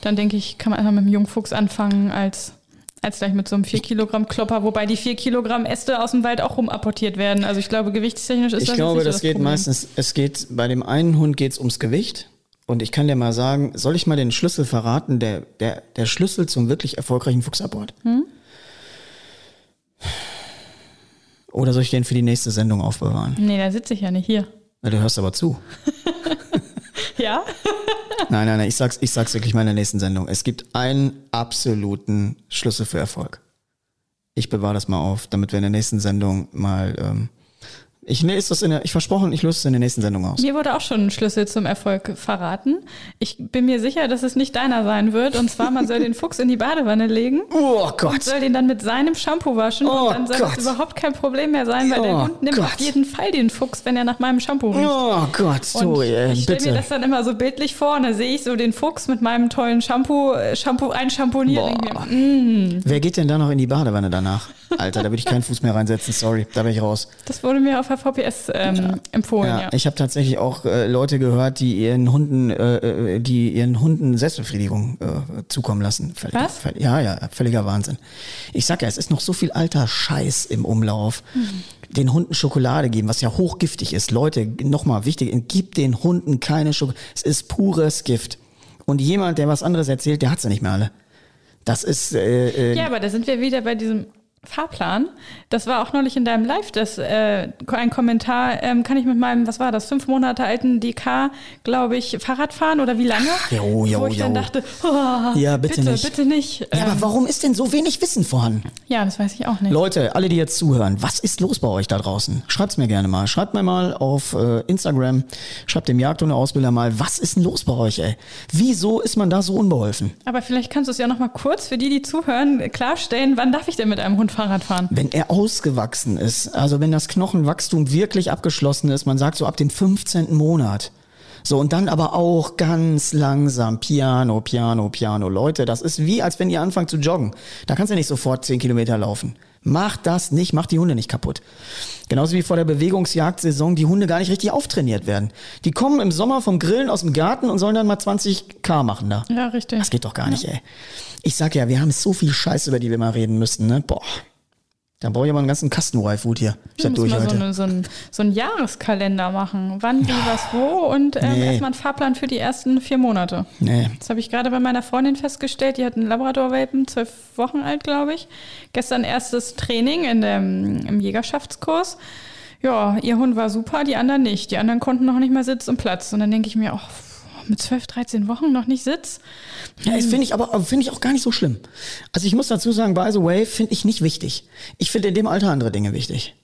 Dann denke ich, kann man einfach mit dem Jungfuchs anfangen als, als gleich mit so einem 4 Kilogramm Klopper, wobei die 4 Kilogramm Äste aus dem Wald auch rumapportiert werden. Also ich glaube, gewichtstechnisch ist Ich das glaube, nicht das so geht Problem. meistens, es geht, bei dem einen Hund geht es ums Gewicht. Und ich kann dir mal sagen, soll ich mal den Schlüssel verraten, der, der, der Schlüssel zum wirklich erfolgreichen Fuchsabbord? Hm? Oder soll ich den für die nächste Sendung aufbewahren? Nee, da sitze ich ja nicht hier. Na, du hörst aber zu. Ja? Nein, nein, nein, ich sag's, ich sag's wirklich mal in der nächsten Sendung. Es gibt einen absoluten Schlüssel für Erfolg. Ich bewahre das mal auf, damit wir in der nächsten Sendung mal. Ähm, ich ist das in der, ich versprochen, ich löse es in der nächsten Sendung aus. Mir wurde auch schon ein Schlüssel zum Erfolg verraten. Ich bin mir sicher, dass es nicht deiner sein wird. Und zwar, man soll den Fuchs in die Badewanne legen. Oh Und Gott. soll den dann mit seinem Shampoo waschen Oh und dann soll Gott. das überhaupt kein Problem mehr sein, weil der Oh Hund nimmt Gott. auf jeden Fall den Fuchs, wenn er nach meinem Shampoo riecht. Oh Gott, Und sorry, ey, ich stelle mir das dann immer so bildlich vor und da sehe ich so den Fuchs mit meinem tollen Shampoo, äh, Shampoo einschamponiert. und denke mir, Wer geht denn da noch in die Badewanne danach? Alter, da würde ich keinen Fuß mehr reinsetzen, sorry, da bin ich raus. Das wurde mir auf der VPS ähm, empfohlen, Ja, ja. ich habe tatsächlich auch äh, Leute gehört, die ihren Hunden, äh, äh, die ihren Hunden Selbstbefriedigung äh, zukommen lassen. Völlig, Was? Völlig, ja, ja, völliger Wahnsinn. Ich sag ja, es ist noch so viel alter Scheiß im Umlauf. Den Hunden Schokolade geben, was ja hochgiftig ist. Leute, nochmal wichtig, gib den Hunden keine Schokolade. Es ist pures Gift. Und jemand, der was anderes erzählt, der hat's ja nicht mehr alle. Das ist äh, äh, Ja, aber da sind wir wieder bei diesem Fahrplan. Das war auch neulich in deinem Live, das äh, ein Kommentar, ähm, kann ich mit meinem, was war das, fünf Monate alten DK, glaube ich, Fahrrad fahren oder wie lange? jo, jo, Wo ich dann jo. dachte, oh, Ja, bitte bitte, nicht. bitte nicht. Ja, Ähm, aber warum ist denn so wenig Wissen vorhanden? ja, das weiß ich auch nicht. Leute, alle, die jetzt zuhören, was ist los bei euch da draußen? Schreibt's mir gerne mal. Schreibt mir mal auf äh, Instagram, schreibt dem Jagdhunde-Ausbilder mal, was ist denn los bei euch, ey? Wieso ist man da so unbeholfen? Aber vielleicht kannst du es ja noch mal kurz für die, die zuhören, klarstellen, wann darf ich denn mit einem Hund Fahrrad fahren? Wenn er ausgewachsen ist, also wenn das Knochenwachstum wirklich abgeschlossen ist, man sagt so ab dem 15. Monat. So, und dann aber auch ganz langsam, Piano, Piano, Piano. Leute, das ist wie, als wenn ihr anfangt zu joggen. Da kannst du nicht sofort 10 Kilometer laufen. Macht das nicht, macht die Hunde nicht kaputt. Genauso wie vor der Bewegungsjagdsaison die Hunde gar nicht richtig auftrainiert werden. Die kommen im Sommer vom Grillen aus dem Garten und sollen dann mal 20 K machen da. Ja, richtig. Das geht doch gar nicht, ey. Ich sag ja, wir haben so viel Scheiße, über die wir mal reden müssten, ne? Boah. Da brauche ich aber einen ganzen Kasten Y-Food hier. Ich muss man so, eine, so, ein, so einen Jahreskalender machen. Wann, wie, was, wo und ähm, Nee. erstmal einen Fahrplan für die ersten vier Monate. Nee. Das habe ich gerade bei meiner Freundin festgestellt. Die hat einen Labrador-Welpen, zwölf Wochen alt, glaube ich. Gestern erstes Training in dem, im Jägerschaftskurs. Ja, ihr Hund war super, die anderen nicht. Die anderen konnten noch nicht mal Sitz und Platz. Und dann denke ich mir, oh, mit 12, 13 Wochen noch nicht Sitz? Ja, das finde ich aber finde ich auch gar nicht so schlimm. Also ich muss dazu sagen, by the way, finde ich nicht wichtig. Ich finde in dem Alter andere Dinge wichtig.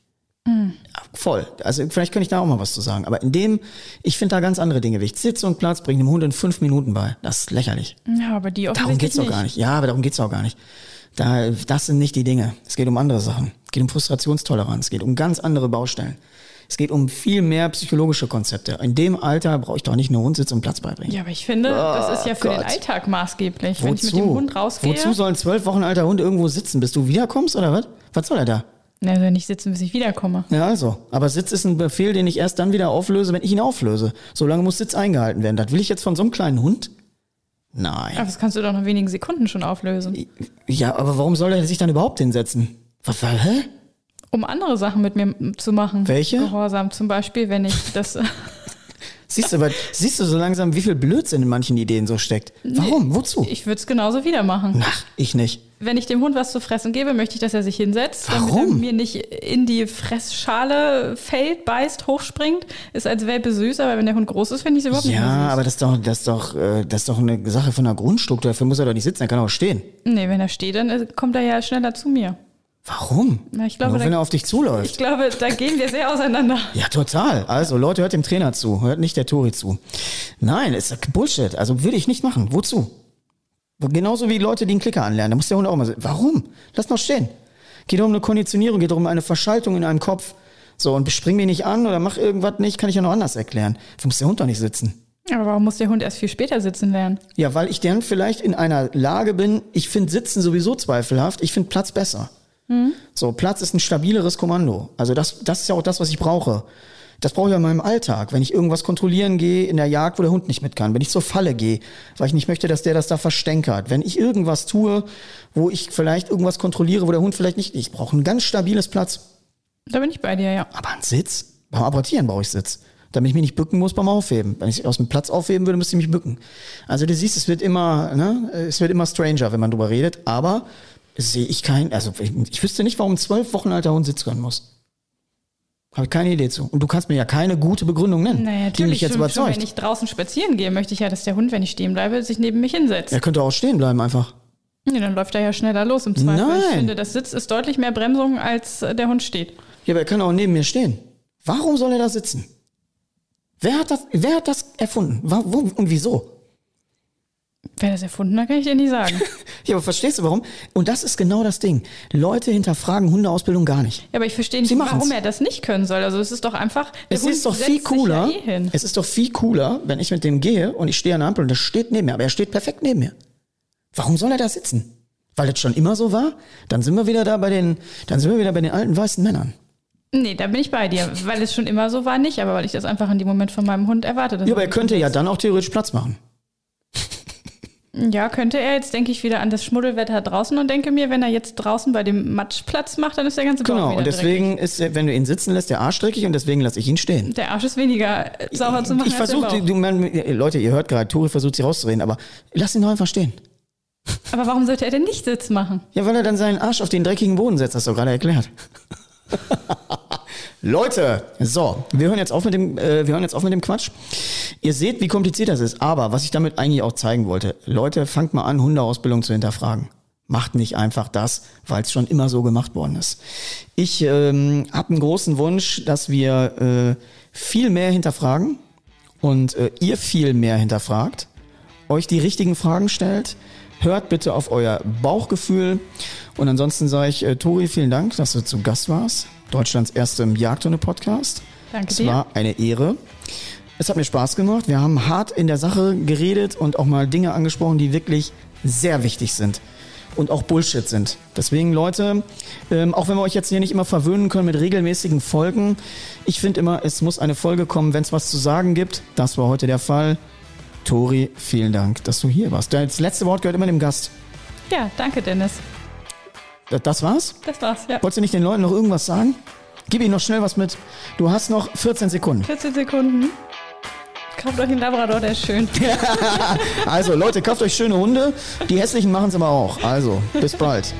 Hm. Ja, voll. Also vielleicht könnte ich da auch mal was zu sagen. Aber in dem, ich finde da ganz andere Dinge wichtig. Sitz und Platz bringen dem Hund in fünf Minuten bei. Das ist lächerlich. Ja, aber die Darum offensichtlich geht's doch gar nicht. Ja, aber darum geht's auch gar nicht. Da, das sind nicht die Dinge. Es geht um andere Sachen. Es geht um Frustrationstoleranz. Es geht um ganz andere Baustellen. Es geht um viel mehr psychologische Konzepte. In dem Alter brauche ich doch nicht nur Hund Sitz und Platz beibringen. Ja, aber ich finde, das ist ja für Gott. den Alltag maßgeblich. Wenn ich mit dem Hund rausgehe. Wozu soll ein zwölf Wochen alter Hund irgendwo sitzen, bis du wiederkommst oder was? Was soll er da? Na, also nicht sitzen, bis ich wiederkomme. Ja, also. Aber Sitz ist ein Befehl, den ich erst dann wieder auflöse, wenn ich ihn auflöse. Solange muss Sitz eingehalten werden. Das will ich jetzt von so einem kleinen Hund? Nein. Aber das kannst du doch nach wenigen Sekunden schon auflösen. Ja, aber warum soll er sich dann überhaupt hinsetzen? Was, was hä? Um andere Sachen mit mir zu machen. Welche? Gehorsam. Zum Beispiel, wenn ich das. Siehst du, aber, siehst du so langsam, wie viel Blödsinn in manchen Ideen so steckt? Warum? Wozu? ich würde es genauso wieder machen. Ach, ich nicht. Wenn ich dem Hund was zu fressen gebe, möchte ich, dass er sich hinsetzt, damit er Warum? mir nicht in die Fressschale fällt, beißt, hochspringt. Ist als Welpe süß, aber wenn der Hund groß ist, finde ich es überhaupt nicht Ja, mehr süß. aber das ist doch, das ist doch, äh, das ist doch eine Sache von der Grundstruktur. Dafür muss er doch nicht sitzen, er kann auch stehen. Nee, wenn er steht, dann äh, kommt er ja schneller zu mir. Warum? Na, ich glaube, Nur wenn da- er auf dich zuläuft. Ich glaube, da gehen wir sehr auseinander. Ja, total. Also Leute, hört dem Trainer zu, hört nicht der Tori zu. Nein, ist Bullshit. Also würde ich nicht machen. Wozu? Genauso wie Leute, die einen Klicker anlernen. Da muss der Hund auch mal sagen, warum? Lass mal stehen. Geht um eine Konditionierung, geht um eine Verschaltung in einem Kopf. So, und spring mich nicht an oder mach irgendwas nicht, kann ich ja noch anders erklären. Dafür muss der Hund doch nicht sitzen. Aber warum muss der Hund erst viel später sitzen lernen? Ja, weil ich dann vielleicht in einer Lage bin, ich finde Sitzen sowieso zweifelhaft, ich finde Platz besser. So, Platz ist ein stabileres Kommando. Also das, das ist ja auch das, was ich brauche. Das brauche ich in meinem Alltag. Wenn ich irgendwas kontrollieren gehe in der Jagd, wo der Hund nicht mit kann. Wenn ich zur Falle gehe, weil ich nicht möchte, dass der das da verstänkert. Wenn ich irgendwas tue, wo ich vielleicht irgendwas kontrolliere, wo der Hund vielleicht nicht, ich brauche ein ganz stabiles Platz. Da bin ich bei dir, ja. Aber ein Sitz? Beim Apportieren brauche ich Sitz. Damit ich mich nicht bücken muss beim Aufheben. Wenn ich aus dem Platz aufheben würde, müsste ich mich bücken. Also du siehst, es wird immer, ne, es wird immer stranger, wenn man drüber redet, aber sehe ich kein, also ich, ich wüsste nicht, warum ein zwölf Wochen alter Hund Sitz können muss. Habe ich keine Idee zu. Und du kannst mir ja keine gute Begründung nennen, Naja, die mich natürlich. jetzt schon, schon, überzeugt. wenn ich draußen spazieren gehe, möchte ich ja, dass der Hund, wenn ich stehen bleibe, sich neben mich hinsetzt. er könnte auch stehen bleiben einfach. Nee, dann läuft er ja schneller los im Zweifel. Nein. Ich finde, das Sitz ist deutlich mehr Bremsung, als äh, der Hund steht. Ja, aber er kann auch neben mir stehen. Warum soll er da sitzen? Wer hat das, wer hat das erfunden? Wo und wieso? Wer das erfunden hat, kann ich dir nicht sagen. Ja, aber verstehst du warum? Und das ist genau das Ding. Leute hinterfragen Hundeausbildung gar nicht. Ja, aber ich verstehe nicht, warum er das nicht können soll. Also es ist doch einfach. Es Hund ist doch viel cooler. Ja eh. Es ist doch viel cooler, wenn ich mit dem gehe und ich stehe an der Ampel und das steht neben mir, aber er steht perfekt neben mir. Warum soll er da sitzen? Weil das schon immer so war? Dann sind wir wieder da bei den, dann sind wir wieder bei den alten weißen Männern. Nee, da bin ich bei dir. Weil es schon immer so war, nicht, aber weil ich das einfach in dem Moment von meinem Hund erwarte. dass Ja, aber er könnte ja dann auch theoretisch Platz machen. Ja, könnte er. Jetzt denke ich wieder an das Schmuddelwetter draußen und denke mir, wenn er jetzt draußen bei dem Matsch Platz macht, dann ist der ganze Bauch Genau, und deswegen ist, er- wenn du ihn sitzen lässt, der Arsch dreckig und deswegen lasse ich ihn stehen. dreckig. Der Arsch ist weniger sauber zu machen Ich der versuche, Leute, ihr hört gerade, Tori versucht sie rauszureden, aber lass ihn doch einfach stehen. Aber warum sollte er denn nicht Sitz machen? Ja, weil er dann seinen Arsch auf den dreckigen Boden setzt, hast du gerade erklärt. Leute, so, wir hören jetzt auf mit dem, äh, wir hören jetzt auf mit dem Quatsch. Ihr seht, wie kompliziert das ist. Aber was ich damit eigentlich auch zeigen wollte, Leute, fangt mal an, Hundeausbildung zu hinterfragen. Macht nicht einfach das, weil es schon immer so gemacht worden ist. Ich ähm, habe einen großen Wunsch, dass wir äh, viel mehr hinterfragen und äh, ihr viel mehr hinterfragt, euch die richtigen Fragen stellt. Hört bitte auf euer Bauchgefühl. Und ansonsten sage ich, äh, Tori, vielen Dank, dass du zu Gast warst. Deutschlands erstem Jagdhunde-Podcast. Danke es dir. war eine Ehre. Es hat mir Spaß gemacht. Wir haben hart in der Sache geredet und auch mal Dinge angesprochen, die wirklich sehr wichtig sind und auch Bullshit sind. Deswegen, Leute, ähm, auch wenn wir euch jetzt hier nicht immer verwöhnen können mit regelmäßigen Folgen, ich finde immer, es muss eine Folge kommen, wenn es was zu sagen gibt. Das war heute der Fall. Tori, vielen Dank, dass du hier warst. Das letzte Wort gehört immer dem Gast. Ja, danke, Dennis. Das- Das war's? Das war's, ja. Wolltest du nicht den Leuten noch irgendwas sagen? Gib ihnen noch schnell was mit. Du hast noch 14 Sekunden. 14 Sekunden. Kauft euch einen Labrador, der ist schön. Also Leute, kauft euch schöne Hunde. Die hässlichen machen es aber auch. Also, bis bald.